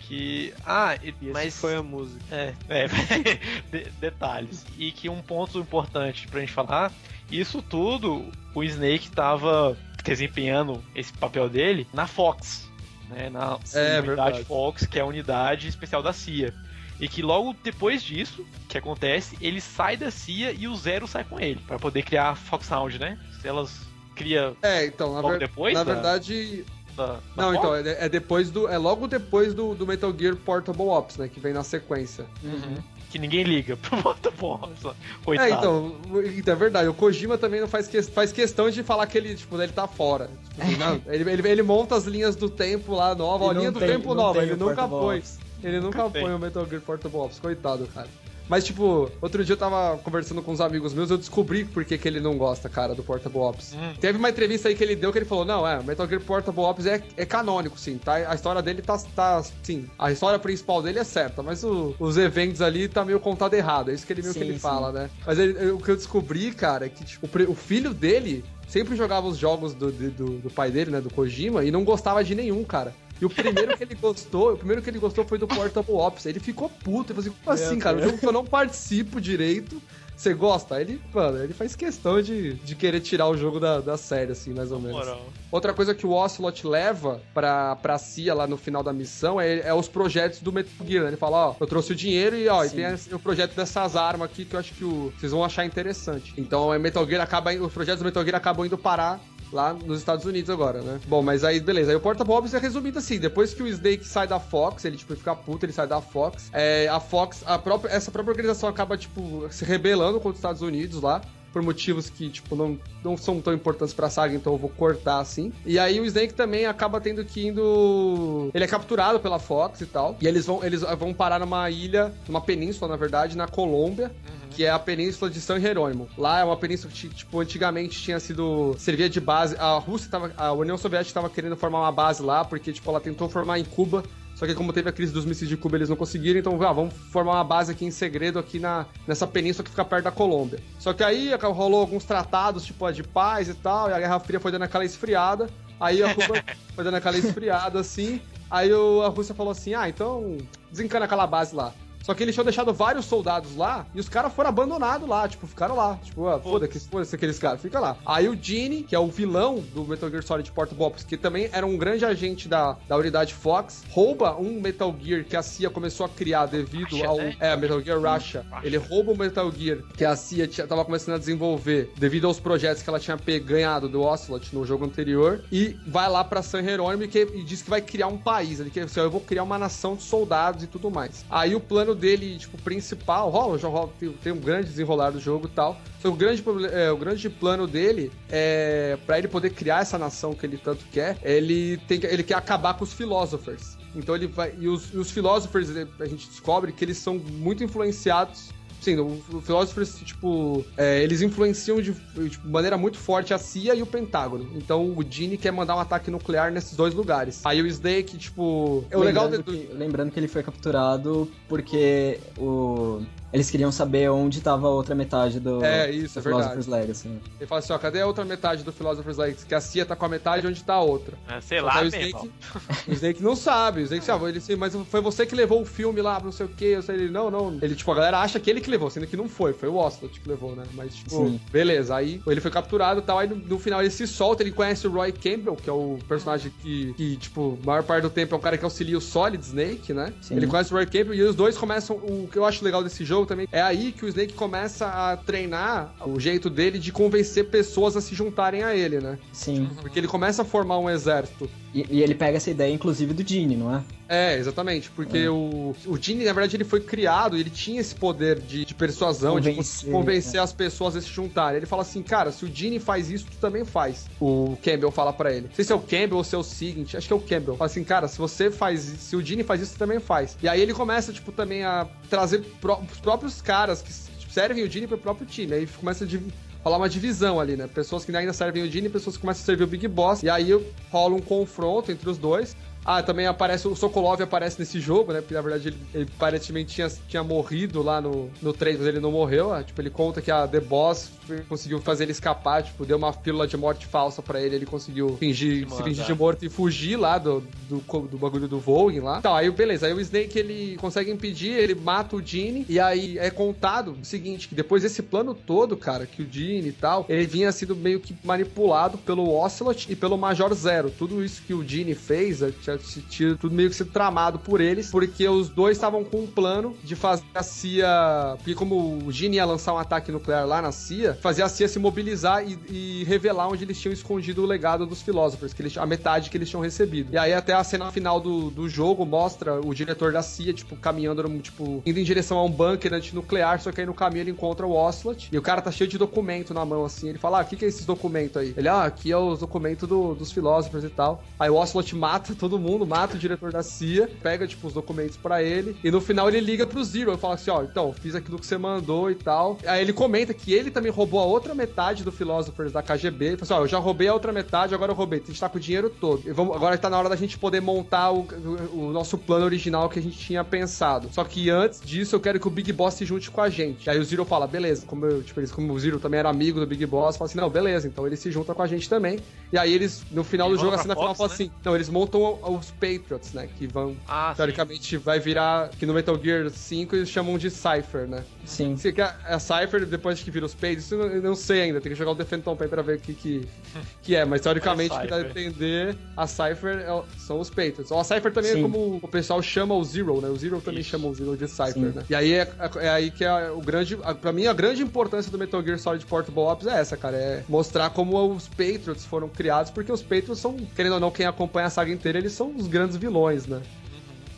Que. Ah, e- E mas. foi a música. É, é. de- detalhes. E que um ponto importante pra gente falar: isso tudo, o Snake tava desempenhando esse papel dele na Fox. Né, na É, unidade verdade. Fox, que é a unidade especial da CIA. E que logo depois disso, que acontece, ele sai da CIA e o Zero sai com ele, Pra poder criar a Fox Sound, né? Se elas cria É, então, na, logo ver- depois na da- verdade. Da, da Não, então, é, é depois do. É logo depois do, do Metal Gear Portable Ops, né? Que vem na sequência. Uhum. Que ninguém liga pro Motoboss. Coitado. É, então, então, é verdade. O Kojima também não faz, que, faz questão de falar que ele, tipo, ele tá fora. Tipo, assim, não, ele, ele, ele monta as linhas do tempo lá nova, a linha do tem- tempo nova, tem ele nunca Portable põe. Ops. Ele nunca tem. põe o Metal Gear Portable Ops, coitado, cara. Mas, tipo, outro dia eu tava conversando com uns amigos meus, eu descobri por que, que ele não gosta, cara, do Portable Ops. Hum. Teve uma entrevista aí que ele deu que ele falou: não, é, Metal Gear Portable Ops é, é canônico, sim, tá? A história dele tá, tá. Sim, a história principal dele é certa, mas o- os eventos ali tá meio contado errado. É isso que ele meio que Sim, ele sim. fala, né? Mas ele- o que eu descobri, cara, é que tipo, o, o filho dele sempre jogava os jogos do, do, do pai dele, né? Do Kojima, e não gostava de nenhum, cara. E o primeiro que ele gostou, o primeiro que ele gostou foi do Portable Ops. Ele ficou puto. Ele falou assim, como assim, cara? O jogo que eu não participo direito. Você gosta? Ele, mano, ele faz questão de, de querer tirar o jogo da, da série, assim, mais ou menos. Moral. Outra coisa que o Ocelot leva pra, pra CIA lá no final da missão é, é os projetos do Metal Gear. né? Ele fala, ó, eu trouxe o dinheiro e ó, e tem esse- o projeto dessas armas aqui que eu acho que o- vocês vão achar interessante. Então, é Metal Gear acaba, os projetos do Metal Gear acabam indo parar lá nos Estados Unidos agora, né? Bom, mas aí, beleza. Aí o Porta Bobs é resumido assim: depois que o Snake sai da Fox, ele, tipo, fica puto, ele sai da Fox. É, a Fox, a própria, essa própria organização acaba, tipo, se rebelando contra os Estados Unidos lá. Por motivos que, tipo, não, não são tão importantes pra saga, então eu vou cortar assim. E aí o Snake também acaba tendo que indo. Ele é capturado pela Fox e tal. E eles vão, eles vão parar numa ilha, numa península, na verdade, na Colômbia que é a península de San Jerônimo. Lá é uma península que, tipo, antigamente tinha sido. servia de base. A Rússia tava. A União Soviética estava querendo formar uma base lá, porque, tipo, ela tentou formar em Cuba. Só que como teve a crise dos mísseis de Cuba, eles não conseguiram, então ah, vamos formar uma base aqui em segredo aqui na, nessa península que fica perto da Colômbia. Só que aí rolou alguns tratados, tipo, de paz e tal, e a Guerra Fria foi dando aquela esfriada. Aí a Cuba foi dando aquela esfriada assim. Aí a Rússia falou assim: ah, então desencana aquela base lá. Só que eles tinham deixado vários soldados lá e os caras foram abandonados lá, tipo, ficaram lá. Tipo, ah, foda-se, foda-se aqueles caras, fica lá. Aí o Gene, que é o vilão do Metal Gear Solid Portable Ops, que também era um grande agente da, da unidade Fox, rouba um Metal Gear que a CIA começou a criar devido Russia, ao. né? É, Metal Gear Russia. Russia. Ele rouba o Metal Gear que a CIA tinha, tava começando a desenvolver devido aos projetos que ela tinha ganhado do Ocelot no jogo anterior e vai lá pra San Jerônimo e, que- e diz que vai criar um país. Ele quer assim, eu vou criar uma nação de soldados e tudo mais. Aí o plano dele, tipo, principal, rola, já rola, tem, tem um grande desenrolar do jogo e tal. O grande, é, o grande plano dele é para ele poder criar essa nação que ele tanto quer, ele tem ele quer acabar com os philosophers. Então ele vai. E os, e os ele- a gente descobre que eles são muito influenciados. Sim, os philosophers, tipo, é, eles influenciam de, de maneira muito forte a CIA e o Pentágono. Então o Gene quer mandar um ataque nuclear nesses dois lugares. Aí o Snake, tipo. É o legal lembrando, de- que, lembrando que ele foi capturado porque o, eles queriam saber onde estava a outra metade do, É, isso, é do verdade. Philosopher's Legacy. né? Ele fala assim: ó, cadê a outra metade do Philosopher's Legacy? Que a CIA tá com a metade, onde tá a outra? É, sei Só lá, o Snake, o Snake não sabe. O Snake sabe, ele, assim, mas foi você que levou o filme lá, não sei o que. Eu sei, ele, não, não. Ele, tipo, a galera acha que ele que levou, sendo que não foi. Foi o Ocelot que levou, né? Mas, tipo, Sim. beleza. Aí ele foi capturado e tal. Aí no, no final ele se solta, ele conhece o Roy Campbell, que é o personagem que, que, tipo, a maior parte do tempo é um cara que auxilia o Solid Snake, né? Sim. Ele conhece o Roy Campbell e os dois começam. O que eu acho legal desse jogo também é aí que o Snake começa a treinar o jeito dele de convencer pessoas a se juntarem a ele, né? Sim. Porque ele começa a formar um exército. E, e ele pega essa ideia, inclusive, do Gene, não é? É, exatamente, porque o, o Gene, na verdade, ele foi criado, ele tinha esse poder de, de persuasão, de Convencer, convencer as pessoas a se juntarem. Ele fala assim, cara, se o Gene faz isso, tu também faz. O Campbell fala pra ele. Não sei se é o Campbell ou se é o Sigint, acho que é o Campbell. Fala assim, cara, se você faz, se o Gene faz isso, tu também faz. E aí ele começa, tipo, também a trazer pró- os próprios caras que tipo, servem o Gene pro próprio time. Aí começa a rolar uma divisão ali, né? Pessoas que ainda servem o Gene e pessoas que começam a servir o Big Boss. E aí rola um confronto entre os dois. Ah, também aparece o Sokolov aparece nesse jogo, né? Porque na verdade ele, ele aparentemente tinha, tinha morrido lá no, no 3, mas ele não morreu. Ah, tipo, ele conta que a The Boss conseguiu fazer ele escapar, tipo, deu uma pílula de morte falsa pra ele, ele conseguiu fingir, se fingir de morto e fugir lá do, do, do bagulho do Vogue lá. Então, aí beleza, aí o Snake ele consegue impedir, ele mata o Gene, e aí é contado o seguinte: que depois desse plano todo, cara, que o Gene e tal, ele vinha sido meio que manipulado pelo Ocelot e pelo Major Zero. Tudo isso que o Gene fez, tinha tinha tudo meio que sido tramado por eles, porque os dois estavam com um plano de fazer a CIA. Porque como o Gene ia lançar um ataque nuclear lá na CIA, fazer a CIA se mobilizar e, e revelar onde eles tinham escondido o legado dos Philosophers, que eles, a metade que eles tinham recebido. E aí até a cena final do, do jogo mostra o diretor da CIA, tipo, caminhando, tipo, indo em direção a um bunker antinuclear, só que aí no caminho ele encontra o Ocelot, e o cara tá cheio de documento na mão, assim, ele fala, ah, o que que é esses documentos aí? Ele, ah, aqui é os documentos do- dos Philosophers e tal. Aí o Ocelot mata todo mundo, mata o diretor da CIA, pega, tipo, os documentos pra ele, e no final ele liga pro Zero e fala assim, ó, então, fiz aquilo que você mandou e tal. Aí ele comenta que ele também roubou a outra metade do Philosophers da KGB, ele fala assim, ó, eu já roubei a outra metade, agora eu roubei, a gente tá com o dinheiro todo. E vamos, agora tá na hora da gente poder montar o, o- o nosso plano original que a gente tinha pensado. Só que antes disso, eu quero que o Big Boss se junte com a gente. Aí o Zero fala, beleza, como, eu, tipo, eles, como o Zero também era amigo do Big Boss, fala assim, não, beleza, então ele se junta com a gente também. E aí eles, no final do jogo, vão assim, na final, Fox, falam né? assim, não, eles montam os Patriots, né, que vão, Ah, sim. teoricamente, vai virar, que no Metal Gear 5 eles chamam de Cypher, né. Sim. Se que a, a Cypher, depois que vira os Patriots, isso eu não, sei ainda, tem que jogar o The Phantom Pain pra ver o que que, que é, mas teoricamente, É o que dá a Cypher. entender, a Cypher é são os Patriots. Ou a Cypher também é Sim. como o pessoal chama o Zero, né, o Zero também Isso. chama o Zero de Cypher, Sim. né. E aí é, é aí que é o grande, a, pra mim, a grande importância do Metal Gear Solid Portable Ops é essa, cara, é mostrar como os Patriots foram criados, porque os Patriots são, querendo ou não, quem acompanha a saga inteira, eles são os grandes vilões, né.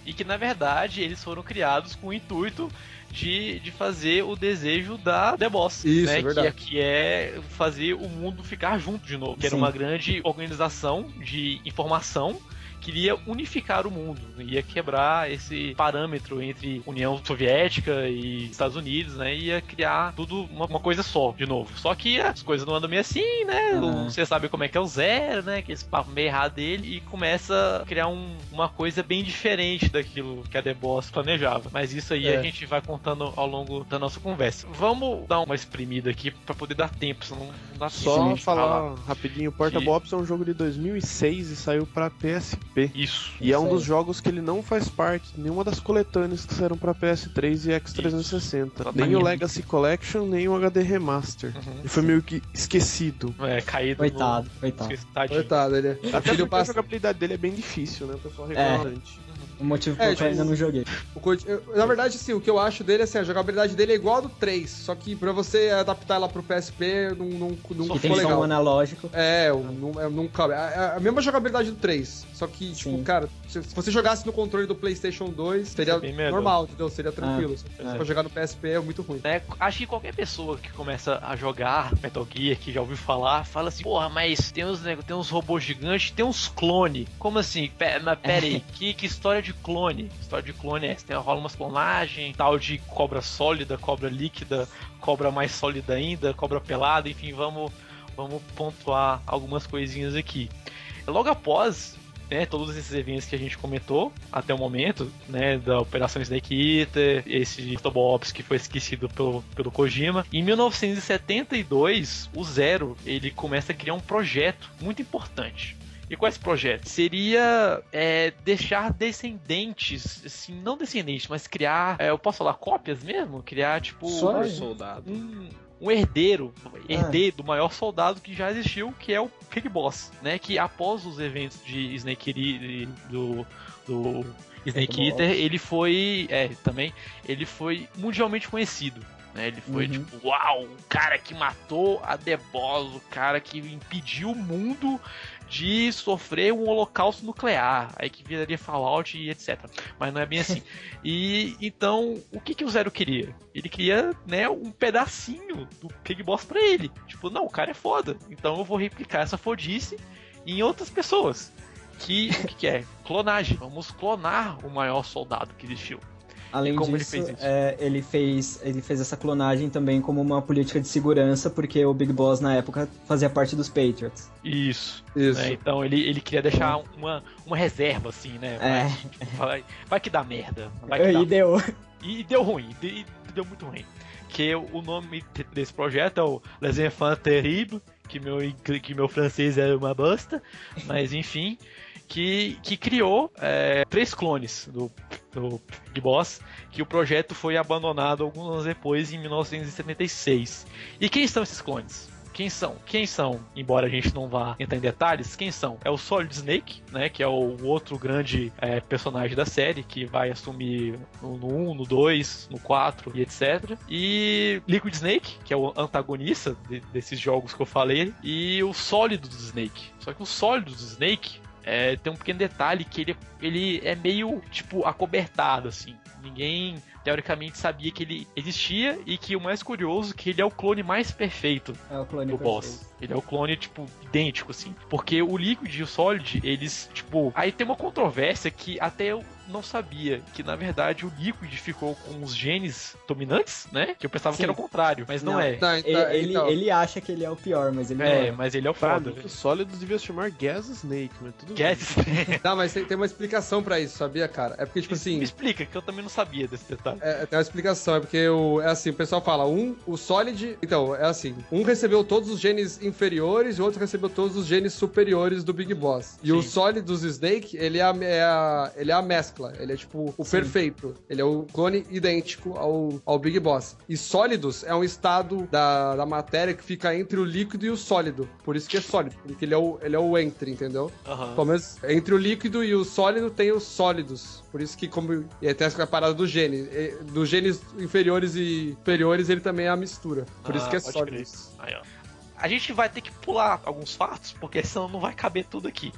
E que na verdade eles foram criados com o intuito de, de fazer o desejo da The Boss. Isso, né? é verdade. Que, que é fazer o mundo ficar junto de novo. Que era Sim. uma grande organização de informação que iria unificar o mundo, ia quebrar esse parâmetro entre União Soviética e Estados Unidos, né? Ia criar tudo uma, uma coisa só, de novo. Só que as coisas não andam meio assim, né? Uhum. Você sabe como é que é o zero, né? Aquele papo meio errado dele e começa a criar um- uma coisa bem diferente daquilo que a The Boss planejava. Mas isso aí É. a gente vai contando ao longo da nossa conversa. Vamos dar uma espremida aqui pra poder dar tempo, senão não dá Só de falar rapidinho, Porta Que- Bops é um jogo de 2006 e saiu pra PSP PSP. Isso. E é um dos jogos que ele não faz parte de nenhuma das coletâneas que saíram pra PS3 e X360. Exatamente. Nem o Legacy Collection, nem o HD Remaster. Uhum. E foi meio que esquecido. É, caído. Coitado, No... coitado. Esqueci-. Coitado, ele. Até Filho porque a jogabilidade dele é bem difícil, né? O pessoal reclama bastante. O motivo É, pelo qual tipo, eu ainda não joguei. O na verdade, assim, o que eu acho dele, assim, a jogabilidade dele é igual a do 3, só que pra você adaptar ela pro PSP, não, não, não Que ficou tem só legal. um analógico. É, o- não, é, não cabe. É a mesma jogabilidade do 3. Só que, tipo, Sim. cara, se, se você jogasse no controle do PlayStation 2, seria normal, entendeu? Seria tranquilo. Se é. for jogar no PSP é muito ruim. né? Acho que qualquer pessoa que começa a jogar Metal Gear, que já ouviu falar, fala assim, porra, mas tem uns, nego- tem uns robôs gigantes, tem uns clone. Como assim? Pe- mas pera aí, que, que história de clone? História de clone é? Tem, rola umas clonagens, tal de cobra sólida, cobra líquida, cobra mais sólida ainda, cobra pelada, enfim, vamos, vamos pontuar algumas coisinhas aqui. Logo após né, todos esses eventos que a gente comentou até o momento, né, da Operação Snake Eater, esse Ops que foi esquecido pelo, pelo Kojima. Em 1972, o Zero ele começa a criar um projeto muito importante. E qual é esse projeto? Seria é, deixar descendentes, assim, não descendentes, mas criar, é, eu posso falar cópias mesmo? Criar tipo Só aí. soldado. um, um herdeiro, herdeiro do maior soldado que já existiu, que é o Big Boss, né? Que após os eventos de Snake Eater, do, do Snake Big Eater, Boss. ele foi, é, também, ele foi mundialmente conhecido. Né? Ele foi Uhum. tipo, uau, o cara que matou a The Boss, o cara que impediu o mundo de sofrer um holocausto nuclear, aí que viraria Fallout e etc. Mas não é bem assim. E então, o que, que o Zero queria? Ele queria, né, um pedacinho do Big Boss pra ele. Tipo, não, o cara é foda. Então eu vou replicar essa fodice em outras pessoas. Que o que, que é? Clonagem. Vamos clonar o maior soldado que existiu. Além como ele disso, fez é, ele, fez, ele fez essa clonagem também como uma política de segurança, porque o Big Boss na época fazia parte dos Patriots. Isso. Isso. né? Então ele, ele queria deixar uma, uma reserva, assim, né? Vai, É. tipo, vai, vai que dá merda. Vai que dá E deu. E deu ruim, e deu muito ruim. Que o nome desse projeto é o Les Enfants Terribles, que meu, que meu francês é uma bosta, mas enfim, que, que criou é, três clones do, do Big Boss, que o projeto foi abandonado alguns anos depois, em 1976. E quem são esses clones? Quem são? Quem são? Embora a gente não vá entrar em detalhes, quem são? É o Solid Snake, né? Que é o outro grande é, personagem da série, que vai assumir no, no 1, no 2, no 4 e etc. E Liquid Snake, que é o antagonista de- desses jogos que eu falei. E o sólido do Snake. Só que o sólido do Snake é, tem um pequeno detalhe que ele, ele é meio, tipo, acobertado, assim. Ninguém, teoricamente, sabia que ele existia e que o mais curioso é que ele é o clone mais perfeito É o clone do perfeito. boss. Ele é o clone, tipo, idêntico, assim. Porque o Liquid e o Solid, eles, tipo. Aí tem uma controvérsia que até eu não sabia. Que na verdade o Liquid ficou com os genes dominantes, né? Que eu pensava Sim. que era o contrário, mas não, Não, é. Tá, Ele, tá, ele, então, ele acha que ele é o pior, mas ele não É, é. mas ele é o foda. mim, os sólidos deviam se chamar Gas Snake, mas tudo Guess. Tá, mas tem, tem uma explicação pra isso, sabia, cara? É porque, tipo assim. Me explica, que eu também não sabia desse detalhe. É, tem uma explicação, é porque o, é assim, o pessoal fala, um, o Solid, então, é assim, um recebeu todos os genes inferiores e o outro recebeu todos os genes superiores do Big Boss. E o Sim. Solid dos Snake, ele é a, é a- ele é a mescla, ele é tipo o perfeito, ele é o clone idêntico ao, ao Big Boss. E sólidos é um estado da, da matéria que fica entre o líquido e o sólido, por isso que é sólido, porque ele é o, ele é o entre, entendeu? Aham. Pelo menos entre o líquido e o sólido tem os sólidos. Por isso que, como. E até essa parada do gene. Dos genes inferiores e superiores, ele também é a mistura. Por isso Ah, que é pode sólidos. Aí, ó. A gente vai ter que pular alguns fatos, porque senão não vai caber tudo aqui.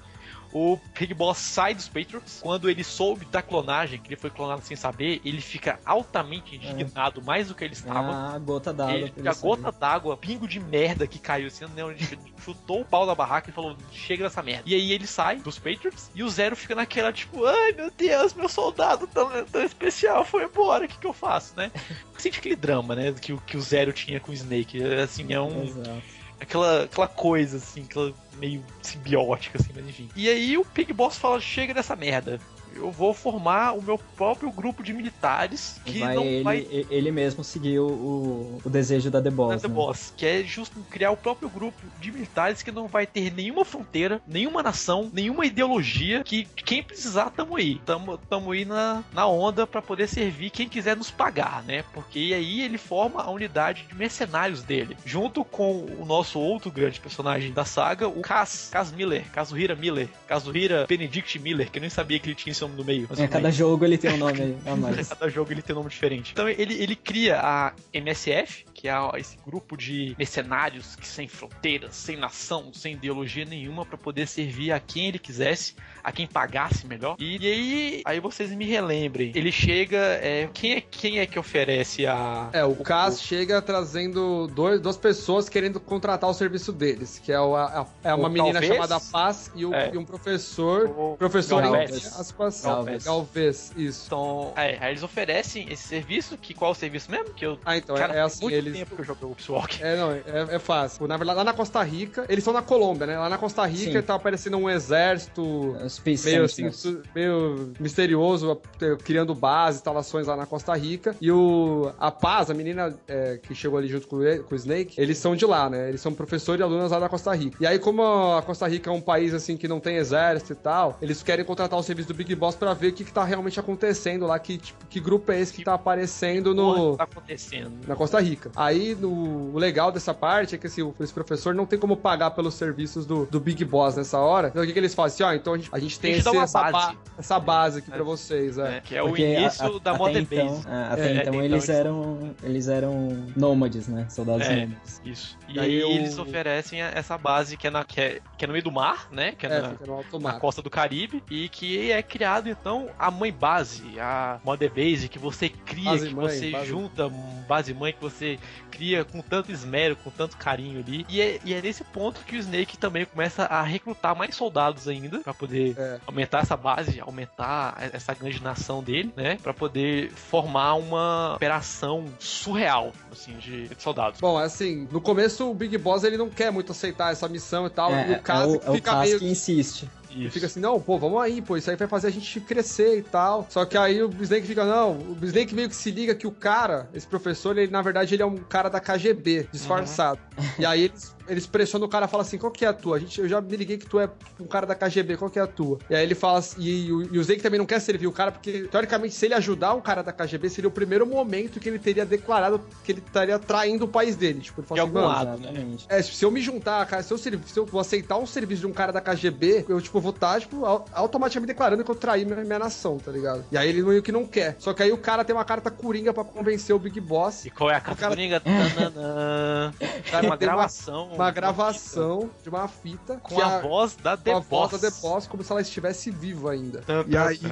O Big Boss sai dos Patriots. Quando ele soube da clonagem, que ele foi clonado sem saber, ele fica altamente indignado, mais do que ele estava. Ah, gota d'água. Ele fica gota d'água, pingo de merda que caiu assim, né, onde ele chutou o pau da barraca e falou: chega dessa merda. E aí ele sai dos Patriots e o Zero fica naquela, tipo, ai meu Deus, meu soldado tão, tão especial foi embora, o que, que eu faço, né? Sente aquele drama, né? Que, o- que o Zero tinha com o Snake. Assim, é um Exato. Aquela, aquela coisa, assim, aquela meio simbiótica, assim, mas enfim. E aí o Big Boss fala, chega dessa merda. Eu vou formar o meu próprio grupo de militares que vai não ele, vai ele mesmo seguiu o, o desejo da The Boss. The né? Boss, que é justo criar o próprio grupo de militares que não vai ter nenhuma fronteira, nenhuma nação, nenhuma ideologia, que quem precisar tamo aí. Tamo, tamo aí na, na onda pra poder servir quem quiser nos pagar, né? Porque aí ele forma a unidade de mercenários dele, junto com o nosso outro grande personagem da saga, o Kaz, Kaz Miller, Kazuhira Miller, Kazuhira Benedict Miller, que eu nem sabia que ele tinha esse nome no meio. É, cada jogo ele tem um nome aí a mais. Cada jogo ele tem um nome diferente. Então ele, ele cria a MSF, que é esse grupo de mercenários que sem fronteiras, sem nação, sem ideologia nenhuma, pra poder servir a quem ele quisesse, a quem pagasse melhor. E, e aí, aí vocês me relembrem. Ele chega, é, quem é quem é que oferece a É, o Cass chega trazendo dois, duas pessoas querendo contratar o serviço deles, que é, o- a- é uma O menina Galvez? chamada Paz e, o- É. e um professor. o Professor Galvez. entre aspas. Galvez. Galvez, isso. Então, é, aí eles oferecem esse serviço, que qual o serviço mesmo? Que eu Ah, então, Cara, é, assim, muito eles... tempo que eu joguei o Walk. É, não, é, é fácil. Na verdade, lá na Costa Rica, eles estão na Colômbia, né? Lá na Costa Rica Sim. tá aparecendo um exército Os Space meio assim, Sentinels. meio misterioso, criando bases, instalações lá na Costa Rica. E o a Paz, a menina eh, que chegou ali junto com o, com o Snake, eles são de lá, né? Eles são professores e alunos lá da Costa Rica. E aí, como a Costa Rica é um país assim que não tem exército e tal, eles querem contratar o serviço do Big Boss pra ver o que, que tá realmente acontecendo lá, que, tipo, que grupo é esse que tá aparecendo no. tá acontecendo? Na Costa Rica. Aí, no, o legal dessa parte é que assim, o- esse professor não tem como pagar pelos serviços do, do Big Boss nessa hora. Então, o que, que eles fazem? Assim, ó, então a gente, a gente tem A gente dá esse- essa, base. ba- essa base aqui É. pra vocês, é. né? Que é o Porque início a- a- da Modern então, Base. é, até É, então então eles eles- eram eles eram nômades, né? Soldados É. nômades. Isso. E aí o- eles oferecem a- essa base que é, na, que, é, que é no meio do mar, né? Que é, É, na, fica no alto na costa do Caribe. E que é criado, então, a mãe base, a Mother Base, que você cria, Base que mãe, você base- junta, base mãe que você cria com tanto esmero, com tanto carinho ali. E é, e é nesse ponto que o Snake também começa a recrutar mais soldados ainda, pra poder É. aumentar essa base, aumentar essa grande nação dele, né? Pra poder formar uma operação surreal, assim, de, de soldados. Bom, assim, no começo o Big Boss ele não quer muito aceitar essa missão e tal. e É, o caso é o, é o fica meio. que insiste. Ele fica assim, não, pô, vamos aí, pô, isso aí vai fazer a gente crescer e tal. Só que aí o Snake fica, não, o Snake meio que se liga que o cara, esse professor, ele na verdade ele é um cara da KGB, disfarçado. E aí eles, eles pressionam o cara e falam assim, qual que é a tua? A gente, eu já me liguei que tu é um cara da KGB, qual que é a tua? E aí ele fala assim, e, o- e o Snake também não quer servir o cara, porque teoricamente se ele ajudar um cara da KGB, seria o primeiro momento que ele teria declarado que ele estaria traindo o país dele. Tipo, ele fala De assim, algum mano, lado. né? Exatamente. é, se eu me juntar, cara, se eu, se eu vou aceitar um serviço de um cara da KGB, eu, tipo, vou estar, tipo, au- automaticamente declarando que eu traí minha, minha nação, tá ligado? E aí ele meio que não quer. Só que aí o cara tem uma carta coringa pra convencer o Big Boss. E qual é a cara- Coringa? Tananã. cara uma tem uma- gravação. Uma gravação de uma fita Com que a, voz da com The a voz da The Boss, como se ela estivesse viva ainda. Tan, E aí- tan.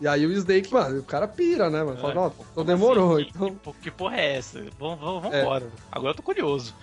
E aí o Snake, mano, o cara pira, né, mano? Fala, É, não, então demorou, assim? então... Que, que porra é essa? Vamos, vamos, vamos É. embora. Agora eu tô curioso.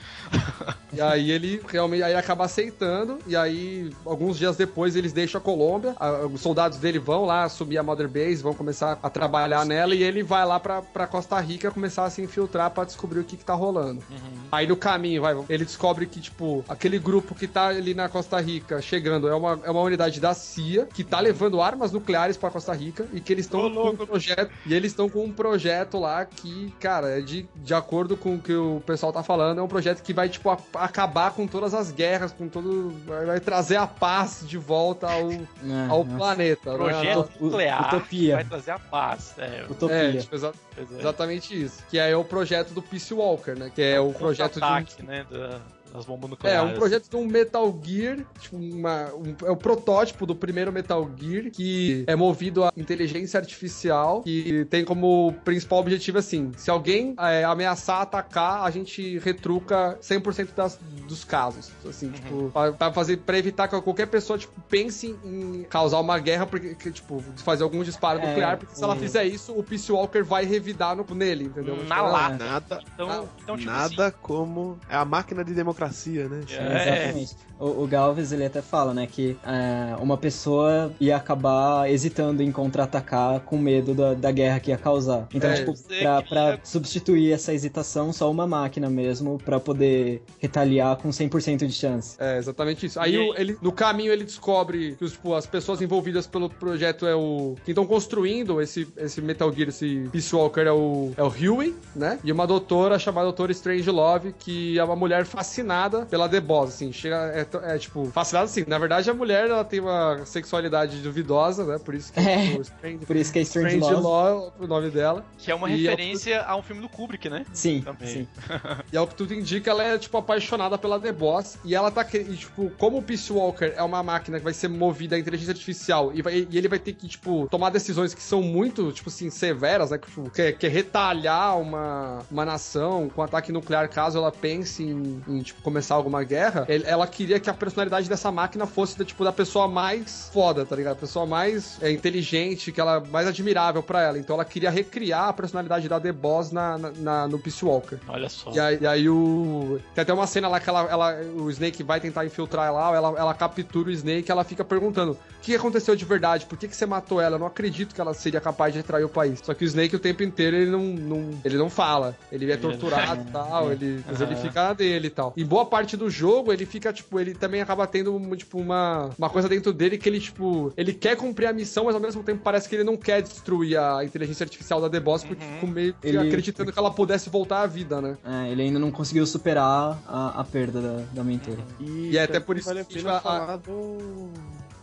E aí ele realmente aí ele acaba aceitando, e aí alguns dias depois eles deixam a Colômbia, a- os soldados dele vão lá assumir a Mother Base, vão começar a trabalhar nela, e ele vai lá pra, pra Costa Rica começar a se infiltrar pra descobrir o que, que tá rolando. Uhum. Aí no caminho, vai, ele descobre que, tipo, aquele grupo que tá ali na Costa Rica chegando é uma, é uma unidade da CIA que tá levando armas nucleares pra Costa Rica e que eles estão com um projeto. E eles estão com um projeto lá que, cara, é de, de acordo com o que o pessoal tá falando, é um projeto que vai, tipo, a- acabar com todas as guerras, com todo. Vai, vai trazer a paz de volta ao, É, ao nossa, planeta. né? Projeto Ut- nuclear utopia. vai trazer a paz. É, Utopia. É, tipo, exa- é. exatamente isso. Que é o projeto do Peace Walker, né? Que é o projeto de um né, da- das bombas É, nucleares. um projeto de um Metal Gear, tipo, uma, um- é o protótipo do primeiro Metal Gear, que é movido a inteligência artificial, que tem como principal objetivo assim: se alguém é, ameaçar atacar, a gente retruca 100% das, dos casos. Assim, tipo, pra, pra fazer, pra evitar que qualquer pessoa, tipo, pense em causar uma guerra, porque, que, tipo, fazer algum disparo É, nuclear, porque se ela hum. fizer isso, o Peace Walker vai revidar no, nele, entendeu? Na lata. Nada, Então, então tipo nada como é a máquina de democratização meritocracia, né? É. Exatamente. O, o Galvez ele até fala, né, que é, uma pessoa ia acabar hesitando em contra-atacar com medo da, da guerra que ia causar. Então, É, tipo, pra, pra substituir essa hesitação, só uma máquina mesmo, pra poder retaliar com 100% de chance. É, exatamente isso. Aí, E o- ele, no caminho ele descobre que tipo, as pessoas envolvidas pelo projeto é o. Quem estão construindo esse, esse Metal Gear, esse Peace Walker é o, é o Huey, né? E uma doutora chamada Doutora Strange Love, que é uma mulher fascinada pela The Boss, assim. Chega. É, é, tipo, fascinada assim. Na verdade, a mulher ela tem uma sexualidade duvidosa, né? Por isso que É. tipo, Strange, Por isso que é Strange, Strange Love. Law é o nome dela. Que é uma E referência a um filme do Kubrick, né? Sim, Também. sim. E ao que tudo indica, ela é, tipo, apaixonada pela The Boss. E ela tá, e, tipo, como o Peace Walker é uma máquina que vai ser movida a inteligência artificial e, vai- e ele vai ter que, tipo, tomar decisões que são muito, tipo assim, severas, né? Que, tipo, que, é- que é retalhar uma, uma nação com ataque nuclear caso ela pense em, em, tipo, começar alguma guerra. ele- ela queria que a personalidade dessa máquina fosse, da, tipo, da pessoa mais foda, tá ligado? A pessoa mais é, inteligente, que ela mais admirável pra ela. Então ela queria recriar a personalidade da The Boss na, na- na- no Peace Walker. Olha só. E aí, e aí o. Tem até uma cena lá que ela, ela- o Snake vai tentar infiltrar lá, ela, ela captura o Snake ela fica perguntando: o que aconteceu de verdade? Por que, que você matou ela? Eu não acredito que ela seria capaz de retrair o país. Só que o Snake o tempo inteiro ele não, não- ele não fala. Ele é torturado e tal, ele, mas ele fica na dele e tal. Em boa parte do jogo, ele fica, tipo, ele também acaba tendo, um, tipo, uma, uma coisa dentro dele que ele, tipo, ele quer cumprir a missão, mas ao mesmo tempo parece que ele não quer destruir a inteligência artificial da The Boss, porque Uhum. ficou meio que Ele- acreditando que ela pudesse voltar à vida, né? É, ele ainda não conseguiu superar a, a perda da, da mentora. E, E é até por isso vale a que pena a- falar do...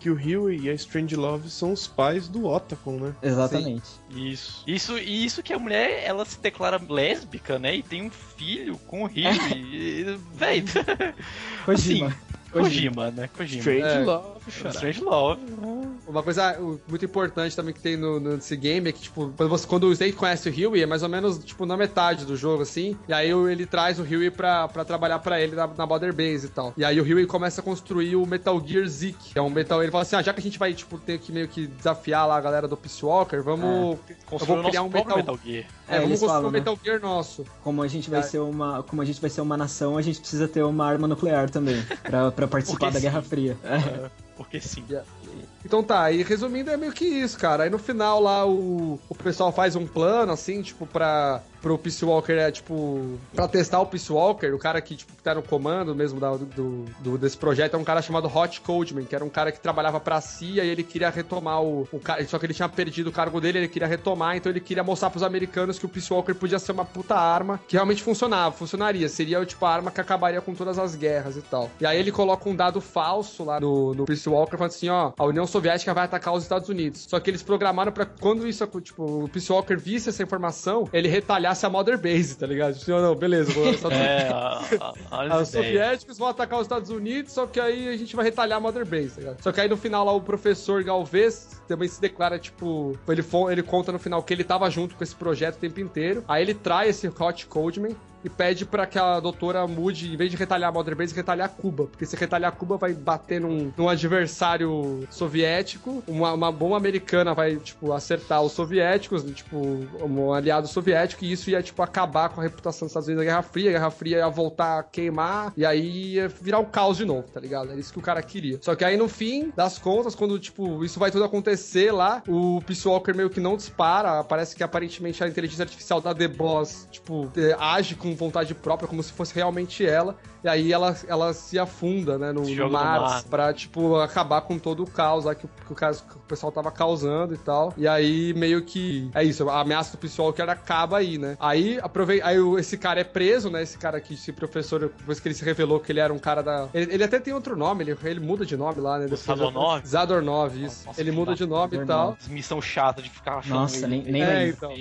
que o Huey e a Strange Love são os pais do Otacon, né? Exatamente. Isso. Isso, e isso que a mulher, ela se declara lésbica, né? E tem um filho com o Rio. e, véi, Kojima. Assim, Kojima, né? Kojima. Strange É. Love, xará. Strange Love. Uma coisa uh, muito importante também que tem no, no- nesse game é que, tipo, quando, você, quando o Snake conhece o Huey, é mais ou menos, tipo, na metade do jogo, assim. E aí ele traz o Huey pra, pra trabalhar pra ele na, na Border Base e tal. E aí o Huey começa a construir o Metal Gear Zeke, é um metal... Ele fala assim, ah, já que a gente vai, tipo, ter que meio que desafiar lá a galera do Peace Walker, vamos... Criar nosso um próprio Metal- Metal Gear. É, É, vamos falam, um né? Metal Gear nosso. Como a gente vai É. ser uma, como a gente vai ser uma nação, a gente precisa ter uma arma nuclear também pra, pra participar Porque da sim. Guerra Fria. É. Porque sim. Então tá, e resumindo é meio que isso, cara. Aí no final lá o, o pessoal faz um plano, assim, tipo, pra. Pro Peace Walker é tipo. Pra testar o Peace Walker, o cara que, tipo, que tá no comando mesmo da- do, do- desse projeto é um cara chamado Hot Codeman, que era um cara que trabalhava pra CIA e ele queria retomar o, o cara. Só que ele tinha perdido o cargo dele, ele queria retomar, então ele queria mostrar pros americanos que o Peace Walker podia ser uma puta arma que realmente funcionava, funcionaria. Seria tipo a arma que acabaria com todas as guerras e tal. E aí ele coloca um dado falso lá no, no Peace Walker, falando assim: ó, a União Soviética vai atacar os Estados Unidos. Só que eles programaram pra quando isso, tipo, o Peace Walker visse essa informação, ele retalhasse a Mother Base, tá ligado? Tipo, não, beleza, vou. É, a, a, as os soviéticos vão atacar os Estados Unidos, só que aí a gente vai retalhar a Mother Base, tá ligado? Só que aí no final lá o professor Galvez também se declara, tipo, ele, ele conta no final que ele tava junto com esse projeto o tempo inteiro. Aí ele traz esse Hot Codeman e pede pra que a doutora mude, em vez de retalhar a Mother Base, retalhar Cuba. Porque se retalhar Cuba vai bater num, num adversário soviético, uma, uma bomba americana vai, tipo, acertar os soviéticos, tipo, um aliado soviético, e isso ia, tipo, acabar com a reputação dos Estados Unidos da Guerra Fria, a Guerra Fria ia voltar a queimar, e aí ia virar um caos de novo, tá ligado? Era isso que o cara queria. Só que aí, no fim das contas, quando, tipo, isso vai tudo acontecer lá, o Peace Walker meio que não dispara, parece que aparentemente a inteligência artificial da The Boss, tipo, eh, age com vontade própria, como se fosse realmente ela, e aí ela, ela se afunda, né, no, no mar, mar. pra, tipo, acabar com todo o caos lá que o, que o, caso- que o pessoal tava causando e tal. E aí, meio que. É isso, a ameaça do pessoal que era acaba aí, né? Aí, aprovei, aí esse cara é preso, né? Esse cara aqui, esse professor, depois que ele se revelou que ele era um cara da. Ele, ele até tem outro nome, ele, ele muda de nome lá, né? Zadornov? Zadornov, isso. Nossa, ele que muda da- de nome e tal. Missão chata de ficar achando Nossa, ele nem- nem É, então.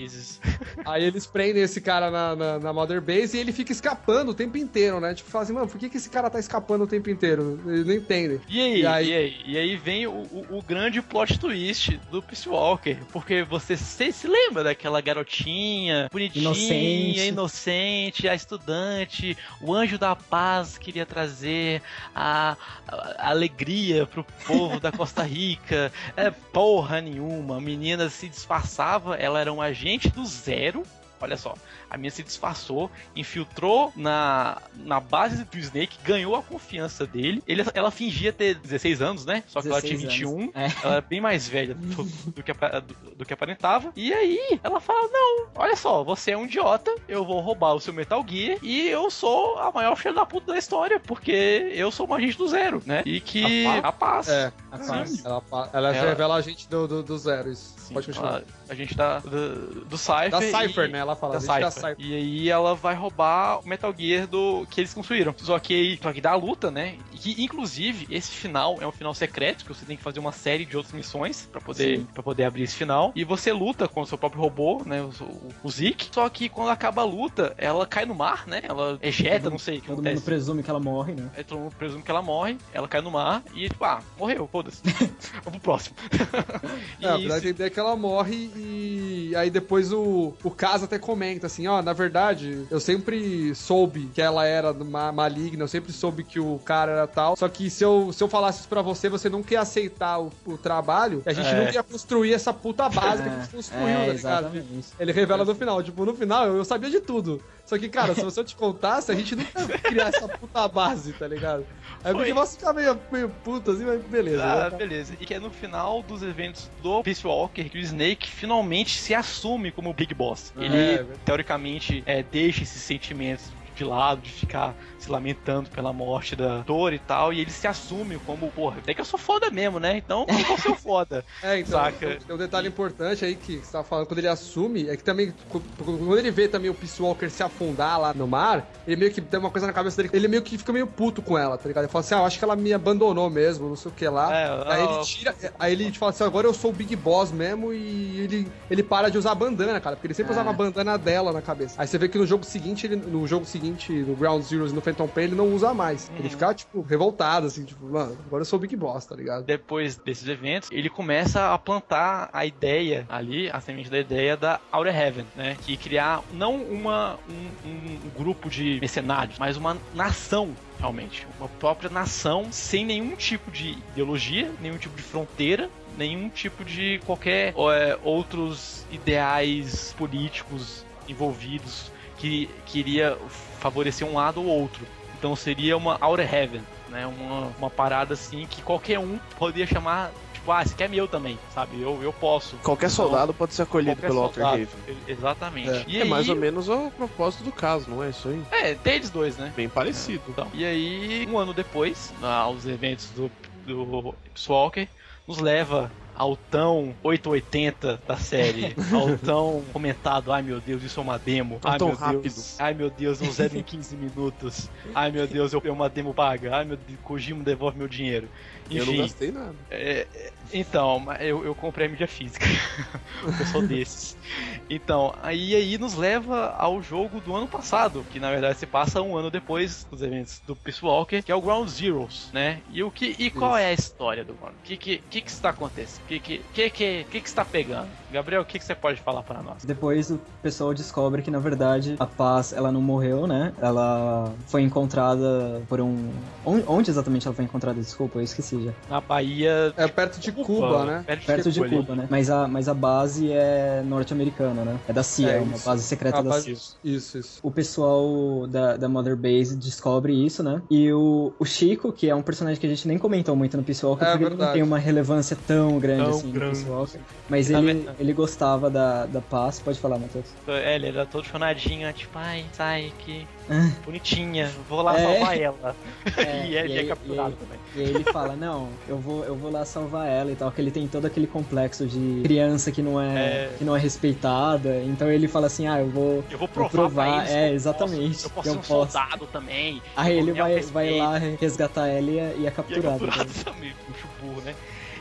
Aí eles prendem esse cara na, na, na Mother Base e ele fica escapando o tempo inteiro, né? Tipo, fala assim, mano, por que, que esse cara tá escapando o tempo inteiro? Eles não entendem. E aí, E e aí- aí, e aí, vem o, o- o grande plot twist do Peace Walker. Porque você se, se lembra daquela garotinha bonitinha, Inocente. inocente, a estudante, o anjo da paz queria trazer a, a- a alegria pro povo da Costa Rica. É porra nenhuma. A menina se disfarçava, ela era um agente do zero. olha só. A mina se disfarçou, infiltrou na, na base do Snake, ganhou a confiança dele. Ele, ela fingia ter 16 anos, né? Só que ela tinha 21. É. Ela é bem mais velha do, do, que, do, do, que aparentava. E aí, ela fala: Não, olha só, você é um idiota, eu vou roubar o seu Metal Gear e eu sou a maior filha da puta da história, porque eu sou uma agente do zero, né? E que. A paz. É, a paz. Ela, ela, ela revela a gente do, do, do zero, isso. Sim, Pode continuar. A, a gente tá do, do Cypher. Da Cypher, e, né? Ela fala. Da Cypher. da E aí ela vai roubar o Metal Gear do que eles construíram. Só que, só que dá a luta, né? E que, inclusive, esse final é um final secreto, que você tem que fazer uma série de outras missões para poder, pra poder abrir esse final. E você luta com o seu próprio robô, né? O, o, o Zik. Só que quando acaba a luta, ela cai no mar, né? Ela ejeta, todo, não sei o que Todo acontece. mundo presume que ela morre, né? É, todo mundo presume que ela morre, ela cai no mar e, tipo, ah, morreu, foda-se. Vamos pro próximo. é, a verdade é que ela morre e aí depois o, o caso até comenta assim, ó, na verdade, eu sempre soube que ela era ma maligna, eu sempre soube que o cara era tal, só que se eu, se eu falasse isso pra você, você não quer aceitar o, o trabalho, a gente é. não ia construir essa puta base é. que a gente construiu, é, tá ligado? Ele revela no final, tipo, no final eu, eu sabia de tudo. Só que, cara, se você te contasse, a gente nunca ia criar essa puta base, tá ligado? Aí porque você fica meio, meio puto assim, mas beleza. Ah, né? beleza. E que é no final dos eventos do Peace Walker que o Snake finalmente se assume como o Big Boss. Ele, é, teoricamente, é, deixa esses sentimentos de lado, de ficar se lamentando pela morte da dor e tal, e ele se assume como, porra, até que eu sou foda mesmo, né? Então eu vou ser foda. É, então, saca? tem um detalhe importante aí que você tava falando, quando ele assume, é que também, quando ele vê também o Peace Walker se afundar lá no mar, ele meio que tem uma coisa na cabeça dele, ele meio que fica meio puto com ela, tá ligado? Ele fala assim, ah, eu acho que ela me abandonou mesmo, não sei o que lá. É, aí ele tira, aí ele fala assim, agora eu sou o Big Boss mesmo, e ele, ele para de usar a bandana, cara, porque ele sempre é. usava a bandana dela na cabeça. Aí você vê que no jogo seguinte, ele, no jogo seguinte, no Ground Zeroes no Phantom Pain, ele não usa mais. Uhum. Ele fica, tipo, revoltado, assim, tipo, mano, agora eu sou o Big Boss, tá ligado? Depois desses eventos, ele começa a plantar a ideia ali, a semente da ideia da Outer Heaven, né? Que criar não uma, um, um grupo de mercenários, mas uma nação realmente. Uma própria nação sem nenhum tipo de ideologia, nenhum tipo de fronteira, nenhum tipo de qualquer é, outros ideais políticos envolvidos que queria favorecer um lado ou outro. Então seria uma Outer Heaven, né? Uma, uma parada assim que qualquer um poderia chamar tipo, ah, esse aqui é meu também, sabe? Eu, eu posso. Qualquer então, soldado pode ser acolhido pelo Outer Haven. Exatamente. É, e é aí... mais ou menos o propósito do caso, não é isso aí? É, deles dois, né? Bem parecido. Então, e aí, um ano depois, aos eventos do, do Walker, nos leva ao tão 880 da série, ao tão comentado, ai meu Deus, isso é uma demo, ai meu rápido. Deus, ai meu Deus, um zero em 15 minutos, ai meu Deus, eu uma demo paga, ai meu Deus, Kojima devolve meu dinheiro. Enfim, eu não gastei nada. É, então, eu, eu comprei a mídia física. eu sou desses. Então, aí, aí nos leva ao jogo do ano passado, que na verdade se passa um ano depois dos eventos do Peace Walker, que é o Ground Zeroes, né? E, o que, e qual Isso. é a história do Ground? O que, que, que está acontecendo? Que, que, que, que, que, que está pegando? Gabriel, o que, que você pode falar para nós? Depois o pessoal descobre que na verdade a Paz ela não morreu, né? Ela foi encontrada por um. Onde exatamente ela foi encontrada? Desculpa, eu esqueci já. Na Bahia. É perto de Cuba, Cuba né? Perto, perto de, Cuba, Cuba né? Mas a, mas a base é norte-americana, né? É da CIA, é, é uma base secreta da CIA. Isso, isso. O pessoal da, da Mother Base descobre isso, né? E o, o Chico, que é um personagem que a gente nem comentou muito no Walker, é, porque verdade. ele não tem uma relevância tão grande tão assim grande. no Walker. Mas ele, ele gostava da, da paz. Pode falar, Matheus. É, ele era todo chonadinho, tipo, ai, sai que bonitinha, vou lá é. salvar ela. É, e ele é capturado também. E aí ele fala, não, eu vou, eu vou lá salvar ela e tal, que ele tem todo aquele complexo de criança que não é, é. que não é respeitada. Então ele fala assim, ah, eu vou, eu vou provar. Vou provar. é, exatamente. Eu posso, eu posso ser um posso. soldado também. Aí ele vai, vai lá resgatar ela e é, e é capturado. E é capturado também, burro, né?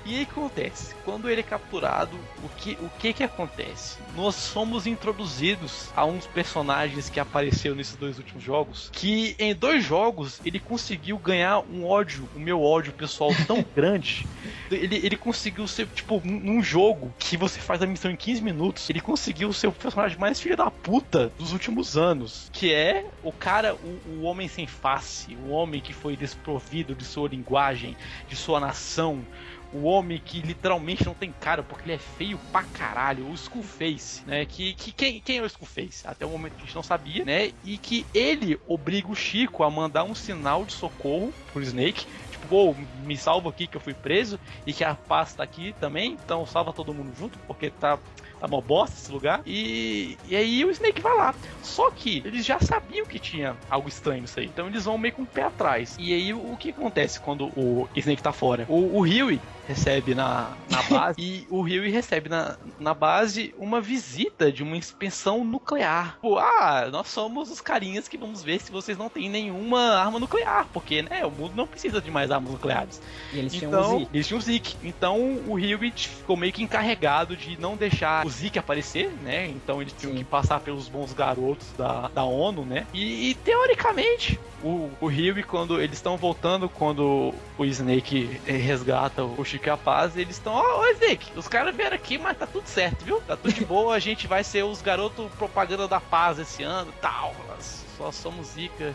E aí acontece, quando ele é capturado, o que, o que que acontece? Nós somos introduzidos a uns personagens que apareceram nesses dois últimos jogos, que em dois jogos ele conseguiu ganhar um ódio, o meu ódio pessoal tão grande. Ele, ele conseguiu ser, tipo, num jogo que você faz a missão em 15 minutos, ele conseguiu ser o personagem mais filho da puta dos últimos anos, que é o cara, o, o homem sem face, o homem que foi desprovido de sua linguagem, de sua nação, o homem que literalmente não tem cara, porque ele é feio pra caralho, o Skullface, né? Que, que quem, quem é o Skullface? Até o momento a gente não sabia, né? E que ele obriga o Chico a mandar um sinal de socorro pro Snake. Tipo, oh, me salva aqui que eu fui preso e que a paz tá aqui também, então salva todo mundo junto, porque tá tá uma bosta esse lugar. E, e aí o Snake vai lá. Só que eles já sabiam que tinha algo estranho isso aí. Então eles vão meio com o pé atrás. E aí o que acontece quando o Snake tá fora? O, o Huey recebe na, na base e o Huey recebe na, na base uma visita de uma inspeção nuclear. Tipo, ah, nós somos os carinhas que vamos ver se vocês não têm nenhuma arma nuclear, porque, né, o mundo não precisa de mais armas nucleares. E eles tinham então, o Zeke. eles tinham o Zeke. Então o Huey ficou meio que encarregado de não deixar o Zeke aparecer, né? Então eles tinham Sim. que passar pelos bons garotos da, da ONU, né? E, e, teoricamente, o, o Huey, quando eles estão voltando, quando o Snake eh, resgata o Chico e a Paz, eles estão, ó, ô Snake, os caras vieram aqui, mas tá tudo certo, viu? Tá tudo de boa, a gente vai ser os garotos propaganda da paz esse ano tal. Nós Só somos Zika.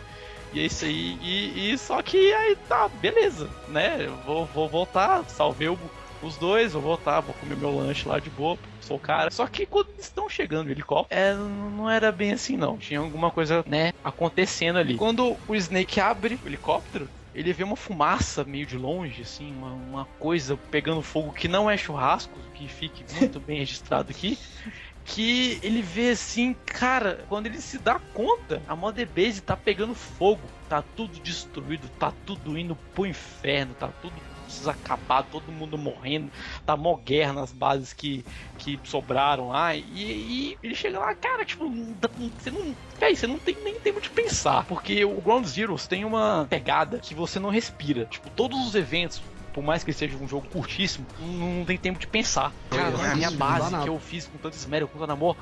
E é isso aí. E, e só que aí tá, beleza, né? Vou, vou voltar, salvei o- os dois, vou voltar, vou comer meu lanche lá de boa, sou o cara. Só que quando estão chegando no helicóptero, é, não era bem assim não. Tinha alguma coisa, né, acontecendo ali. Quando o Snake abre o helicóptero, ele vê uma fumaça meio de longe, assim, uma, uma coisa pegando fogo que não é churrasco, que fique muito bem registrado aqui. Que ele vê assim, cara, quando ele se dá conta, a Mother Base tá pegando fogo, tá tudo destruído, tá tudo indo pro inferno, tá tudo desacabado, todo mundo morrendo, tá mó guerra nas bases que, que sobraram lá, e, e ele chega lá, cara, tipo, você não. Véi, você não tem nem tempo de pensar, porque o Ground Zeroes tem uma pegada que você não respira. Tipo, todos os eventos. Por mais que seja um jogo curtíssimo, não tem tempo de pensar. Cara, É, a minha base que eu fiz com tanto esmero, com tanto amor,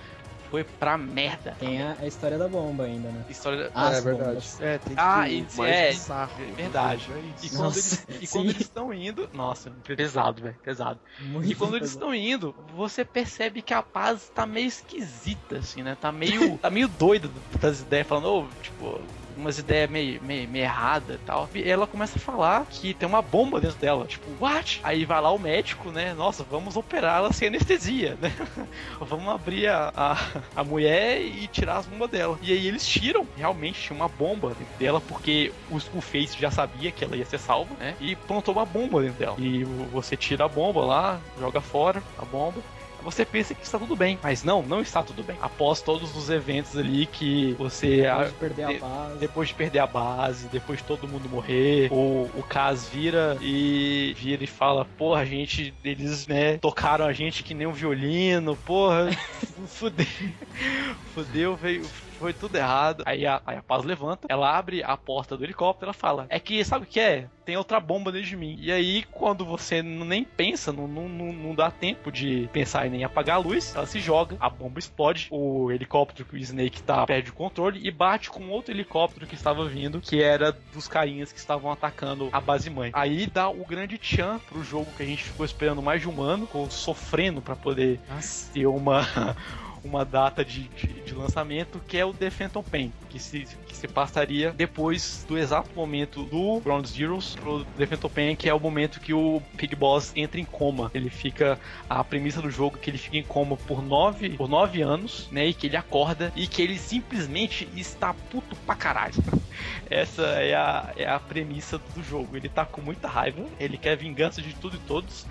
foi pra merda. Tem a, a história da bomba ainda, né? História. As é verdade. bombas. É, tem Ah, que e- mais é, bizarro. verdade. É E isso. quando, Nossa, eles, e quando eles estão indo. Nossa, pesado, velho. Pesado. Muito E quando eles pesado. estão indo, você percebe que a paz tá meio esquisita, assim, né? Tá meio, tá meio doida das ideias, falando, ô, tipo, umas ideias meio, meio, meio erradas e tal. E ela começa a falar que tem uma bomba dentro dela. Tipo, what? Aí vai lá o médico, né? Nossa, vamos operar ela sem anestesia, né? vamos abrir a, a, a mulher e tirar as bombas dela. E aí eles tiram, realmente tinha uma bomba dentro dela, porque o Skullface já sabia que ela ia ser salva, né? E plantou uma bomba dentro dela. E você tira a bomba lá, joga fora a bomba. Você pensa que está tudo bem, mas não, não está tudo bem. Após todos os eventos ali que você perder de- a depois de perder a base, depois de todo mundo morrer, o, o Kaz vira e vira e fala, porra, a gente, eles, né, tocaram a gente que nem um violino, porra, fudeu, fudeu, veio, foi tudo errado. Aí a, aí a Paz levanta, ela abre a porta do helicóptero, ela fala, é que, sabe o que é? Tem outra bomba dentro de mim. E aí, quando você nem pensa, não, não, não, dá tempo de pensar e nem apagar a luz, ela se joga, a bomba explode, o helicóptero que o Snake tá perde o controle e bate com outro helicóptero que estava vindo, que era dos carinhas que estavam atacando a base mãe. Aí dá o grande tchan pro jogo que a gente ficou esperando mais de um ano, sofrendo para poder Nossa. ter uma uma data de, de, de lançamento que é o The Phantom Pain, que se, que se passaria depois do exato momento do Ground Zeroes pro The Phantom Pain, que é o momento que o Big Boss entra em coma. Ele fica. A premissa do jogo é que ele fica em coma por nove, por nove anos, né? E que ele acorda e que ele simplesmente está puto pra caralho. Essa é a, é a premissa do jogo. Ele tá com muita raiva, ele quer vingança de tudo e todos.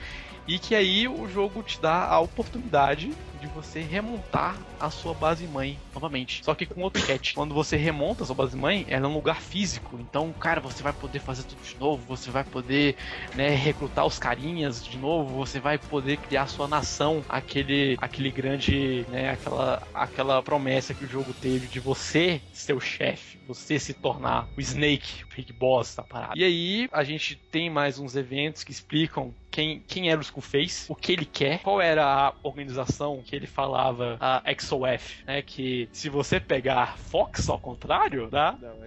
E que aí o jogo te dá a oportunidade de você remontar a sua base mãe novamente. Só que com outro catch. Quando você remonta a sua base mãe, ela é um lugar físico. Então, cara, você vai poder fazer tudo de novo. Você vai poder, né, recrutar os carinhas de novo. Você vai poder criar sua nação. Aquele, aquele grande, né, aquela, aquela promessa que o jogo teve de você ser o chefe. Você se tornar o Snake, o Big Boss da parada. E aí, a gente tem mais uns eventos que explicam quem, quem era o Skullface, o que ele quer, qual era a organização que ele falava, a XOF, né? Que se você pegar Fox ao contrário, tá? Não,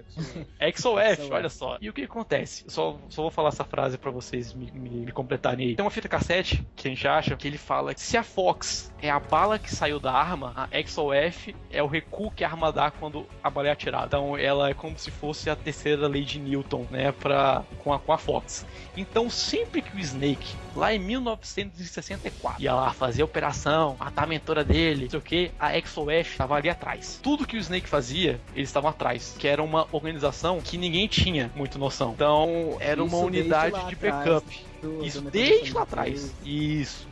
é. XOF, XOF. olha só. E o que acontece? Eu só, só vou falar essa frase pra vocês me, me, me completarem aí. Tem uma fita cassete que a gente acha que ele fala que se a Fox é a bala que saiu da arma, a XOF é o recuo que a arma dá quando a bala é atirada. Então ela é como se fosse a terceira lei de Newton, né, pra, com, a, com a Fox. Então, sempre que o Snake, lá em 1964, ia lá fazer a operação, matar a mentora dele, não sei o que, a ExoWest estava ali atrás. Tudo que o Snake fazia, eles estavam atrás, que era uma organização que ninguém tinha muito noção. Então, era Isso uma unidade de backup. do- Isso do desde lá atrás. Isso.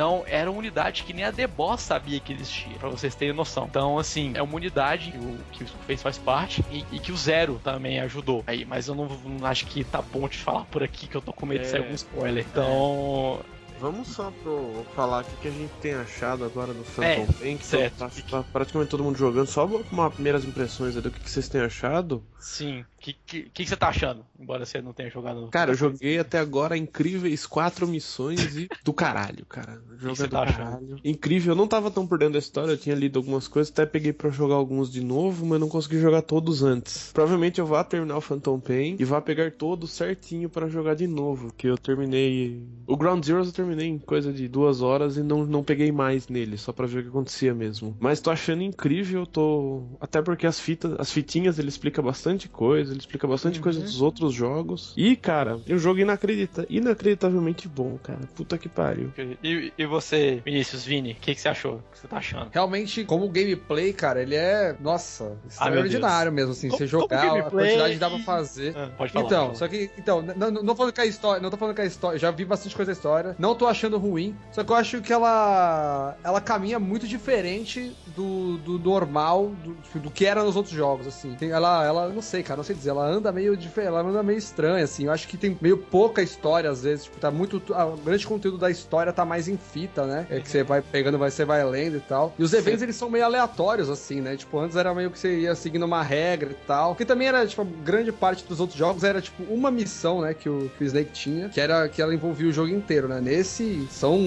Então, era uma unidade que nem a The Boss sabia que existia, pra vocês terem noção. Então, assim, é uma unidade que o, que o Face faz parte e, e que o Zero também ajudou. Aí, mas eu não, não acho que tá bom de falar por aqui que eu tô com medo de É. sair algum spoiler. Então, Vamos só pro falar o que que a gente tem achado agora do Phantom É, Pain, que certo. tá, tá praticamente todo mundo jogando. Só uma primeiras impressões aí do que, que vocês têm achado. sim. O que, que, que você tá achando? Embora você não tenha jogado. Cara, eu joguei até agora incríveis quatro missões e do caralho, cara. O jogo você é do tá achando? caralho. Incrível, eu não tava tão por dentro da história, eu tinha lido algumas coisas, até peguei pra jogar alguns de novo, mas não consegui jogar todos antes. Provavelmente eu vá terminar o Phantom Pain e vá pegar todos certinho pra jogar de novo, que eu terminei... O Ground Zero eu terminei em coisa de duas horas e não, não peguei mais nele, só pra ver o que acontecia mesmo. Mas tô achando incrível, tô... Até porque as fitas, as fitinhas ele explica bastante coisa, ele explica bastante coisa dos outros jogos. E, cara, é um jogo inacredita... inacreditavelmente bom, cara. Puta que pariu. E, e você, Vinícius Vini, o que, que você achou? O que você tá achando? Realmente, como gameplay, cara, ele é, nossa, extraordinário mesmo, assim, Como- você jogar, a quantidade que dá pra fazer. Ah, pode falar. Então, pode só que, então, não, não- não falando que a história, não tô falando que a história, já vi bastante coisa da história, não tô achando ruim, só que eu acho que ela, ela caminha muito diferente do, do normal, do, do que era nos outros jogos, assim. Tem- ela, ela, não sei, cara, não sei ela anda meio diferente, ela anda meio estranha, assim, eu acho que tem meio pouca história, às vezes, tipo, tá muito, o grande conteúdo da história tá mais em fita, né, é que você vai pegando, vai, você vai lendo e tal, e os eventos, eles são meio aleatórios, assim, né, tipo, antes era meio que você ia seguindo uma regra e tal, que também era, tipo, grande parte dos outros jogos era, tipo, uma missão, né, que o, que o Snake tinha, que era, que ela envolvia o jogo inteiro, né, nesse são.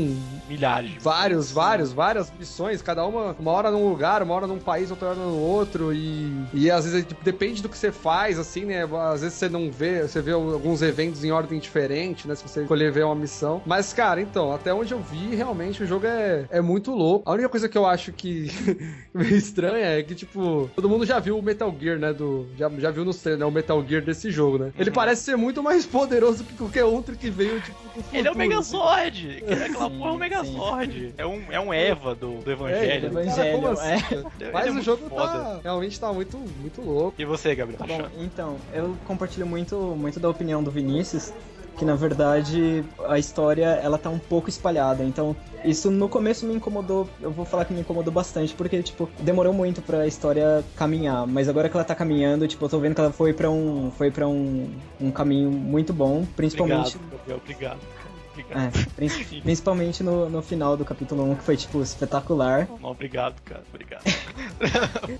Milhares. vários, vários, várias missões, cada uma, uma hora num lugar, uma hora num país, outra hora no outro, e, e às vezes tipo, depende do que você faz, assim, né? Às vezes você não vê, você vê alguns eventos em ordem diferente, né? Se você escolher ver uma missão. Mas, cara, então, até onde eu vi, realmente o jogo é, é muito louco. A única coisa que eu acho que meio estranha é que, tipo, todo mundo já viu o Metal Gear, né? Do, já, já viu no trailer, né? O Metal Gear desse jogo, né? Ele Uhum. parece ser muito mais poderoso que qualquer outro que veio, tipo, do futuro. Ele é o assim. Megazord! Aquela Sim, porra é o. Megazord! É um, é um Eva do, do É, Evangelho. do Evangelho, como assim? Ele Mas é o jogo tá, realmente tá muito, muito louco. E você, Gabriel? Tá Bom, achando? Então, eu compartilho muito, muito da opinião do Vinícius, que na verdade a história ela tá um pouco espalhada. Então, isso no começo me incomodou, eu vou falar que me incomodou bastante, porque, tipo, demorou muito pra história caminhar. Mas agora que ela tá caminhando, tipo, eu tô vendo que ela foi pra um, foi pra um, um caminho muito bom, principalmente. Obrigado. Obrigado. Obrigado. É, prin- principalmente no, no final do capítulo 1, que foi, tipo, espetacular. Não, obrigado, cara. Obrigado.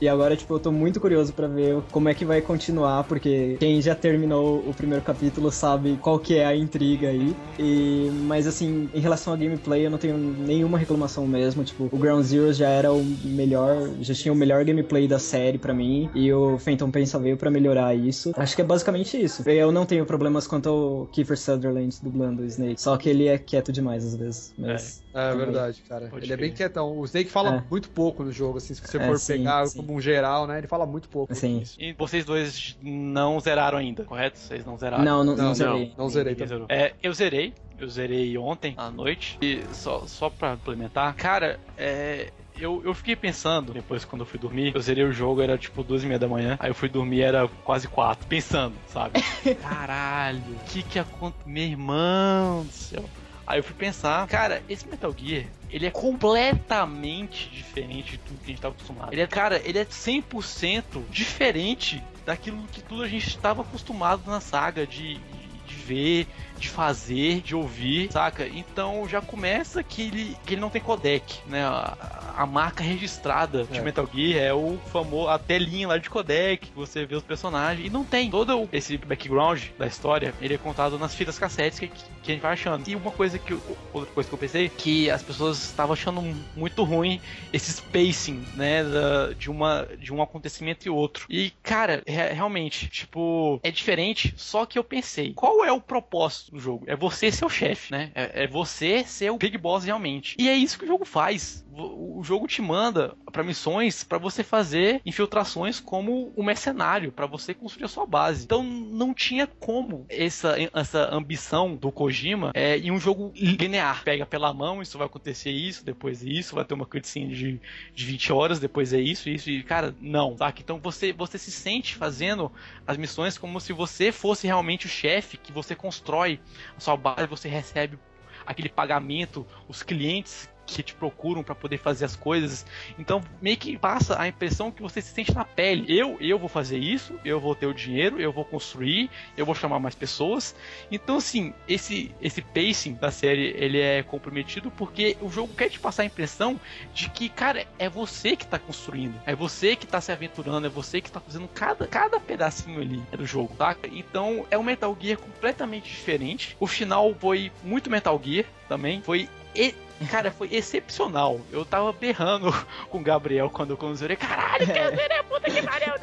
E agora, tipo, eu tô muito curioso pra ver como é que vai continuar, porque quem já terminou o primeiro capítulo sabe qual que é a intriga aí. E, mas assim, em relação ao gameplay, eu não tenho nenhuma reclamação mesmo. Tipo, o Ground Zero já era o melhor, já tinha o melhor gameplay da série pra mim, e o Phantom Pain só veio pra melhorar isso. Acho que é basicamente isso. Eu não tenho problemas quanto ao Kiefer Sutherland dublando o Snake, só que ele é quieto demais às vezes. Mas É também. verdade, cara. Pode ele é bem quietão. O Snake fala É. muito pouco no jogo, assim, se você É, for sim, pegar sim. como um geral, né? Ele fala muito pouco. Assim, E vocês dois não zeraram ainda, correto? Vocês não zeraram? não, não, Não, não, não, zerei. não zerei Ninguém também. zerou. É, eu zerei. Eu zerei ontem à noite. E só, só pra implementar, cara, é. Eu, eu fiquei pensando, depois quando eu fui dormir, eu zerei o jogo, era tipo duas e meia da manhã. Aí eu fui dormir, era quase quatro, pensando, sabe? Caralho, o que que aconteceu? Meu irmão do céu. Aí eu fui pensar, cara, esse Metal Gear, ele é completamente diferente de tudo que a gente tava acostumado. Ele é, cara, ele é 100% diferente daquilo que tudo a gente estava acostumado na saga de, de ver, de fazer, de ouvir, saca? Então já começa que ele, que ele não tem codec, né? A, a marca registrada de É. Metal Gear é o famoso, a telinha lá de codec, que você vê os personagens, e não tem. Todo esse background da história, ele é contado nas fitas cassetes que, que a gente vai achando. E uma coisa que, eu- outra coisa que eu pensei, que as pessoas estavam achando muito ruim esse spacing, né, da- de, uma, de um acontecimento e outro. E, cara, re- realmente, tipo, é diferente, só que eu pensei, qual é o propósito do jogo? É você ser o chefe, né? É, é você ser o Big Boss realmente. E é isso que o jogo faz. O jogo te manda para missões para você fazer infiltrações como o um mercenário, para você construir a sua base. Então não tinha como essa, essa ambição do Kojima é, em um jogo linear. Pega pela mão, isso vai acontecer isso, depois isso, vai ter uma cutscene de, de 20 horas, depois é isso, isso, e cara, não, saca? Então você, você se sente fazendo as missões como se você fosse realmente o chefe, que você constrói a sua base, você recebe aquele pagamento, os clientes que te procuram para poder fazer as coisas. Então, meio que passa a impressão que você se sente na pele. Eu, eu vou fazer isso, eu vou ter o dinheiro, eu vou construir, eu vou chamar mais pessoas. Então, assim, esse esse pacing da série, ele é comprometido porque o jogo quer te passar a impressão de que, cara, é você que tá construindo, é você que tá se aventurando, é você que tá fazendo cada, cada pedacinho ali do jogo, tá? Então, é um Metal Gear completamente diferente. O final foi muito Metal Gear também, foi e, cara, foi excepcional. Eu tava berrando com o Gabriel quando eu zerei. Caralho, que é. puta que pariu!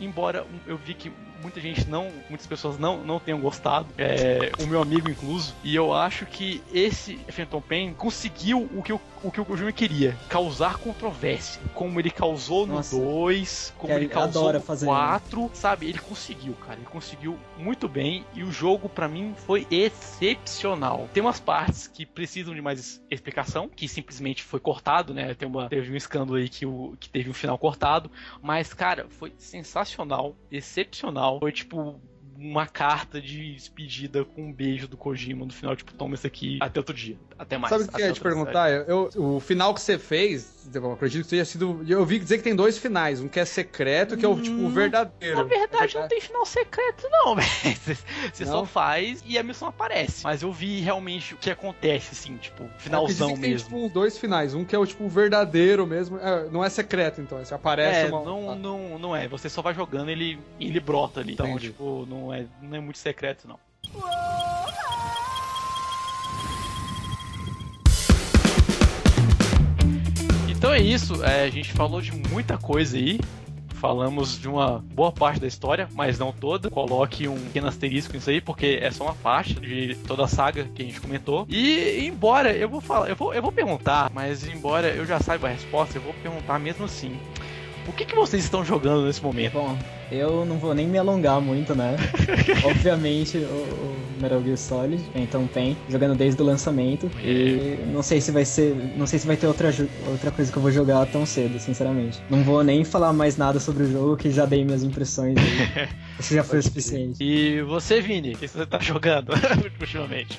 Embora eu vi que muita gente não, muitas pessoas não, não tenham gostado, é, o meu amigo incluso, e eu acho que esse Phantom Pain conseguiu o que o, o que o Kojima queria, causar controvérsia, como ele causou no 2, como ele causou no 4, sabe? Ele conseguiu, cara, ele conseguiu muito bem e o jogo para mim foi excepcional. Tem umas partes que precisam de mais explicação, que simplesmente foi cortado, né? Tem uma, teve um escândalo aí que, o, que teve um final cortado, mas cara, foi sensacional, excepcional foi tipo uma carta de despedida com um beijo do Kojima no final, tipo, toma isso aqui até outro dia. Até mais. Sabe o que eu ia te perguntar? Eu, eu, o final que você fez, eu acredito que tenha sido. Eu ouvi dizer que tem dois finais. Um que é secreto, que é o tipo o verdadeiro. Na verdade, não tem final secreto, não, velho. Você só faz e a missão aparece. Mas eu vi realmente o que acontece, assim, tipo, finalzão mesmo. Tem, tipo, dois finais. Um que é o tipo verdadeiro mesmo. É, não é secreto, então. Você aparece é, uma... não, não, não é. Você só vai jogando ele ele brota ali. Então, Entendi. tipo, não é, não é muito secreto, não. Então é isso, é, a gente falou de muita coisa aí. Falamos de uma boa parte da história, mas não toda. Coloque um pequeno asterisco nisso aí, porque é só uma parte de toda a saga que a gente comentou. E embora eu vou falar, eu vou, eu vou perguntar, mas embora eu já saiba a resposta, eu vou perguntar mesmo assim. O que, que vocês estão jogando nesse momento? Bom, eu não vou nem me alongar muito, né? Obviamente, o, o, Metal Gear Solid, então tem, jogando desde o lançamento. E... e... não sei se vai ser. Não sei se vai ter outra, outra coisa que eu vou jogar tão cedo, sinceramente. Não vou nem falar mais nada sobre o jogo, que já dei minhas impressões. Isso já foi o suficiente. E você, Vini, o que você tá jogando ultimamente?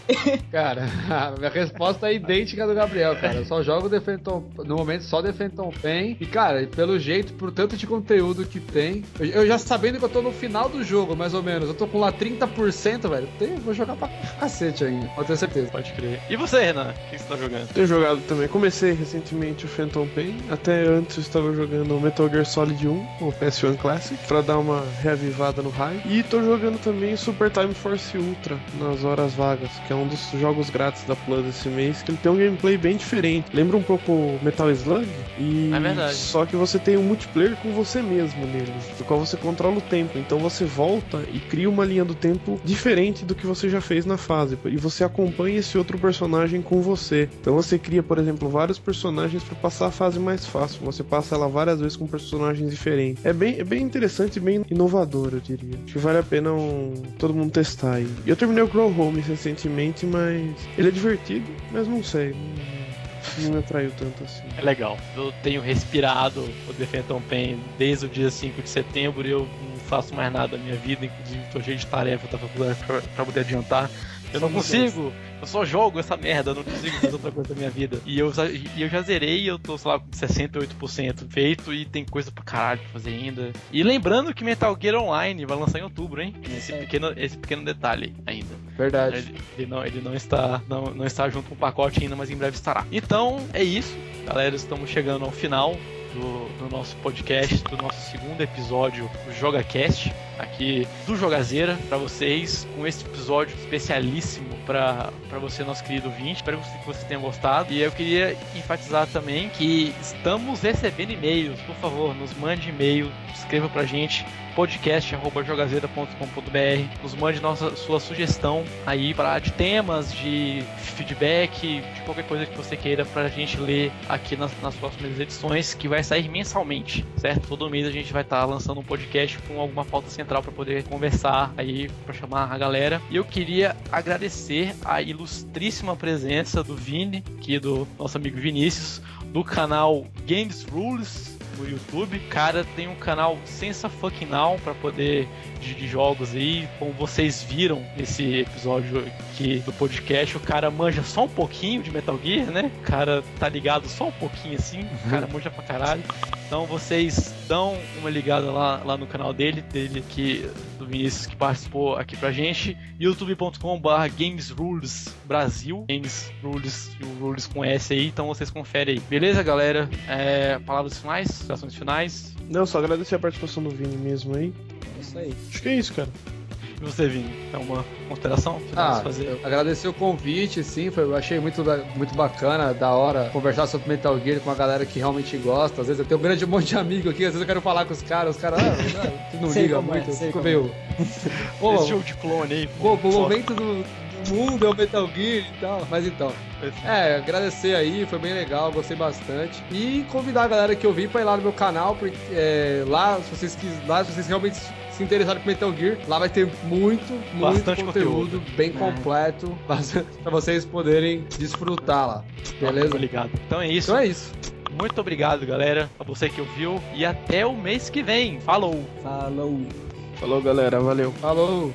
Cara, a minha resposta é idêntica do Gabriel, cara. Eu só jogo The Phantom, no momento só The Phantom Pain. E, cara, pelo jeito, por tanto de conteúdo que tem, eu, eu já sabendo que eu tô no final do jogo, mais ou menos. Eu tô com lá 30%, velho. Tem, vou jogar pra cacete ainda, pode ter certeza. Pode crer. E você, Renan? O que você tá jogando? Tenho jogado também. Comecei recentemente o Phantom Pain. Até antes eu estava jogando Metal Gear Solid 1, o PS1 Classic, pra dar uma reavivada no raio. E tô jogando também Super Time Force Ultra nas horas vagas, que é um dos jogos grátis da Plus esse mês, que ele tem um gameplay bem diferente. Lembra um pouco Metal Slug? E... É verdade. Só que você tem um multiplayer com você mesmo nele, do qual você controla o tempo. Então você volta e cria uma linha do tempo diferente do que você já fez na fase. E você acompanha esse outro personagem com você. Então você cria, por exemplo, vários personagens para passar a fase mais fácil. Você passa ela várias vezes com personagens diferentes. É bem, é bem interessante e bem inovador, eu diria. Acho que vale a pena um, todo mundo testar aí. Eu terminei o Grow Home recentemente, mas ele é divertido, mas não sei. Não não me atraiu tanto assim. É legal. Eu tenho respirado o The Phantom Pain desde o dia 5 de setembro e eu não faço mais nada na minha vida, inclusive tô cheio de tarefa da faculdade pra, pra poder adiantar. Eu não consigo, eu só jogo essa merda, eu não consigo fazer outra coisa da minha vida. E eu, e eu já zerei, eu tô, sei lá, com 68% feito e tem coisa pra caralho pra fazer ainda. E lembrando que Metal Gear Online vai lançar em outubro, hein? Esse pequeno, esse pequeno detalhe. Verdade. Ele, ele, não, ele não está não, não está junto com o pacote ainda, mas em breve estará. Então, é isso. Galera, estamos chegando ao final do, do, nosso podcast, do nosso segundo episódio do JogaCast. Aqui do Jogazeira para vocês, com esse episódio especialíssimo para você, nosso querido ouvinte. Espero que você tenha gostado. E eu queria enfatizar também que estamos recebendo e-mails. Por favor, nos mande e-mail, escreva pra gente podcast@jogazeira.com.br. Nos mande nossa sua sugestão aí para de temas, de feedback, de qualquer coisa que você queira pra gente ler aqui nas, nas próximas edições, que vai sair mensalmente, certo? Todo mês a gente vai estar tá lançando um podcast com alguma pauta central para poder conversar aí, para chamar a galera. E eu queria agradecer a ilustríssima presença do Vini, aqui do nosso amigo Vinícius, do canal Games Rules no YouTube. Cara, tem um canal Sensa Fucking Now pra poder de, de, jogos aí. Como vocês viram nesse episódio aqui do podcast, o cara manja só um pouquinho de Metal Gear, né? O cara tá ligado só um pouquinho assim, o cara manja pra caralho. Então vocês dão uma ligada lá, lá no canal dele, dele que do Vinícius que participou aqui pra gente, youtube.com/barra Games Rules Brasil, Games Rules e o Rules com S aí, então vocês conferem aí. Beleza, galera? É, palavras finais, ações finais. Não, só agradecer a participação do Vini mesmo aí. É isso aí. Acho que é isso, cara. E você, Vini? É uma consideração? Ah, fazer? agradecer o convite, sim, foi, eu achei muito, muito bacana, da hora conversar sobre Metal Gear com uma galera que realmente gosta. Às vezes eu tenho um grande monte de amigo aqui, às vezes eu quero falar com os caras, os caras ah, não, não liga é, muito, é, fico meio. Pô, Esse jogo de clone aí, pô. Pô, o momento do, do mundo é o Metal Gear e tal. Mas então. É, agradecer aí, foi bem legal, gostei bastante. E convidar a galera que eu vi pra ir lá no meu canal, porque é, lá, se vocês quiserem, lá, se vocês realmente se interessarem por Metal Gear, lá vai ter muito, muito Bastante conteúdo, conteúdo. bem é. completo para vocês poderem desfrutar lá. Beleza? Obrigado. Então é isso. Então é isso. Muito obrigado, galera, a você que ouviu e até o mês que vem. Falou. Falou. Falou, galera. Valeu. Falou.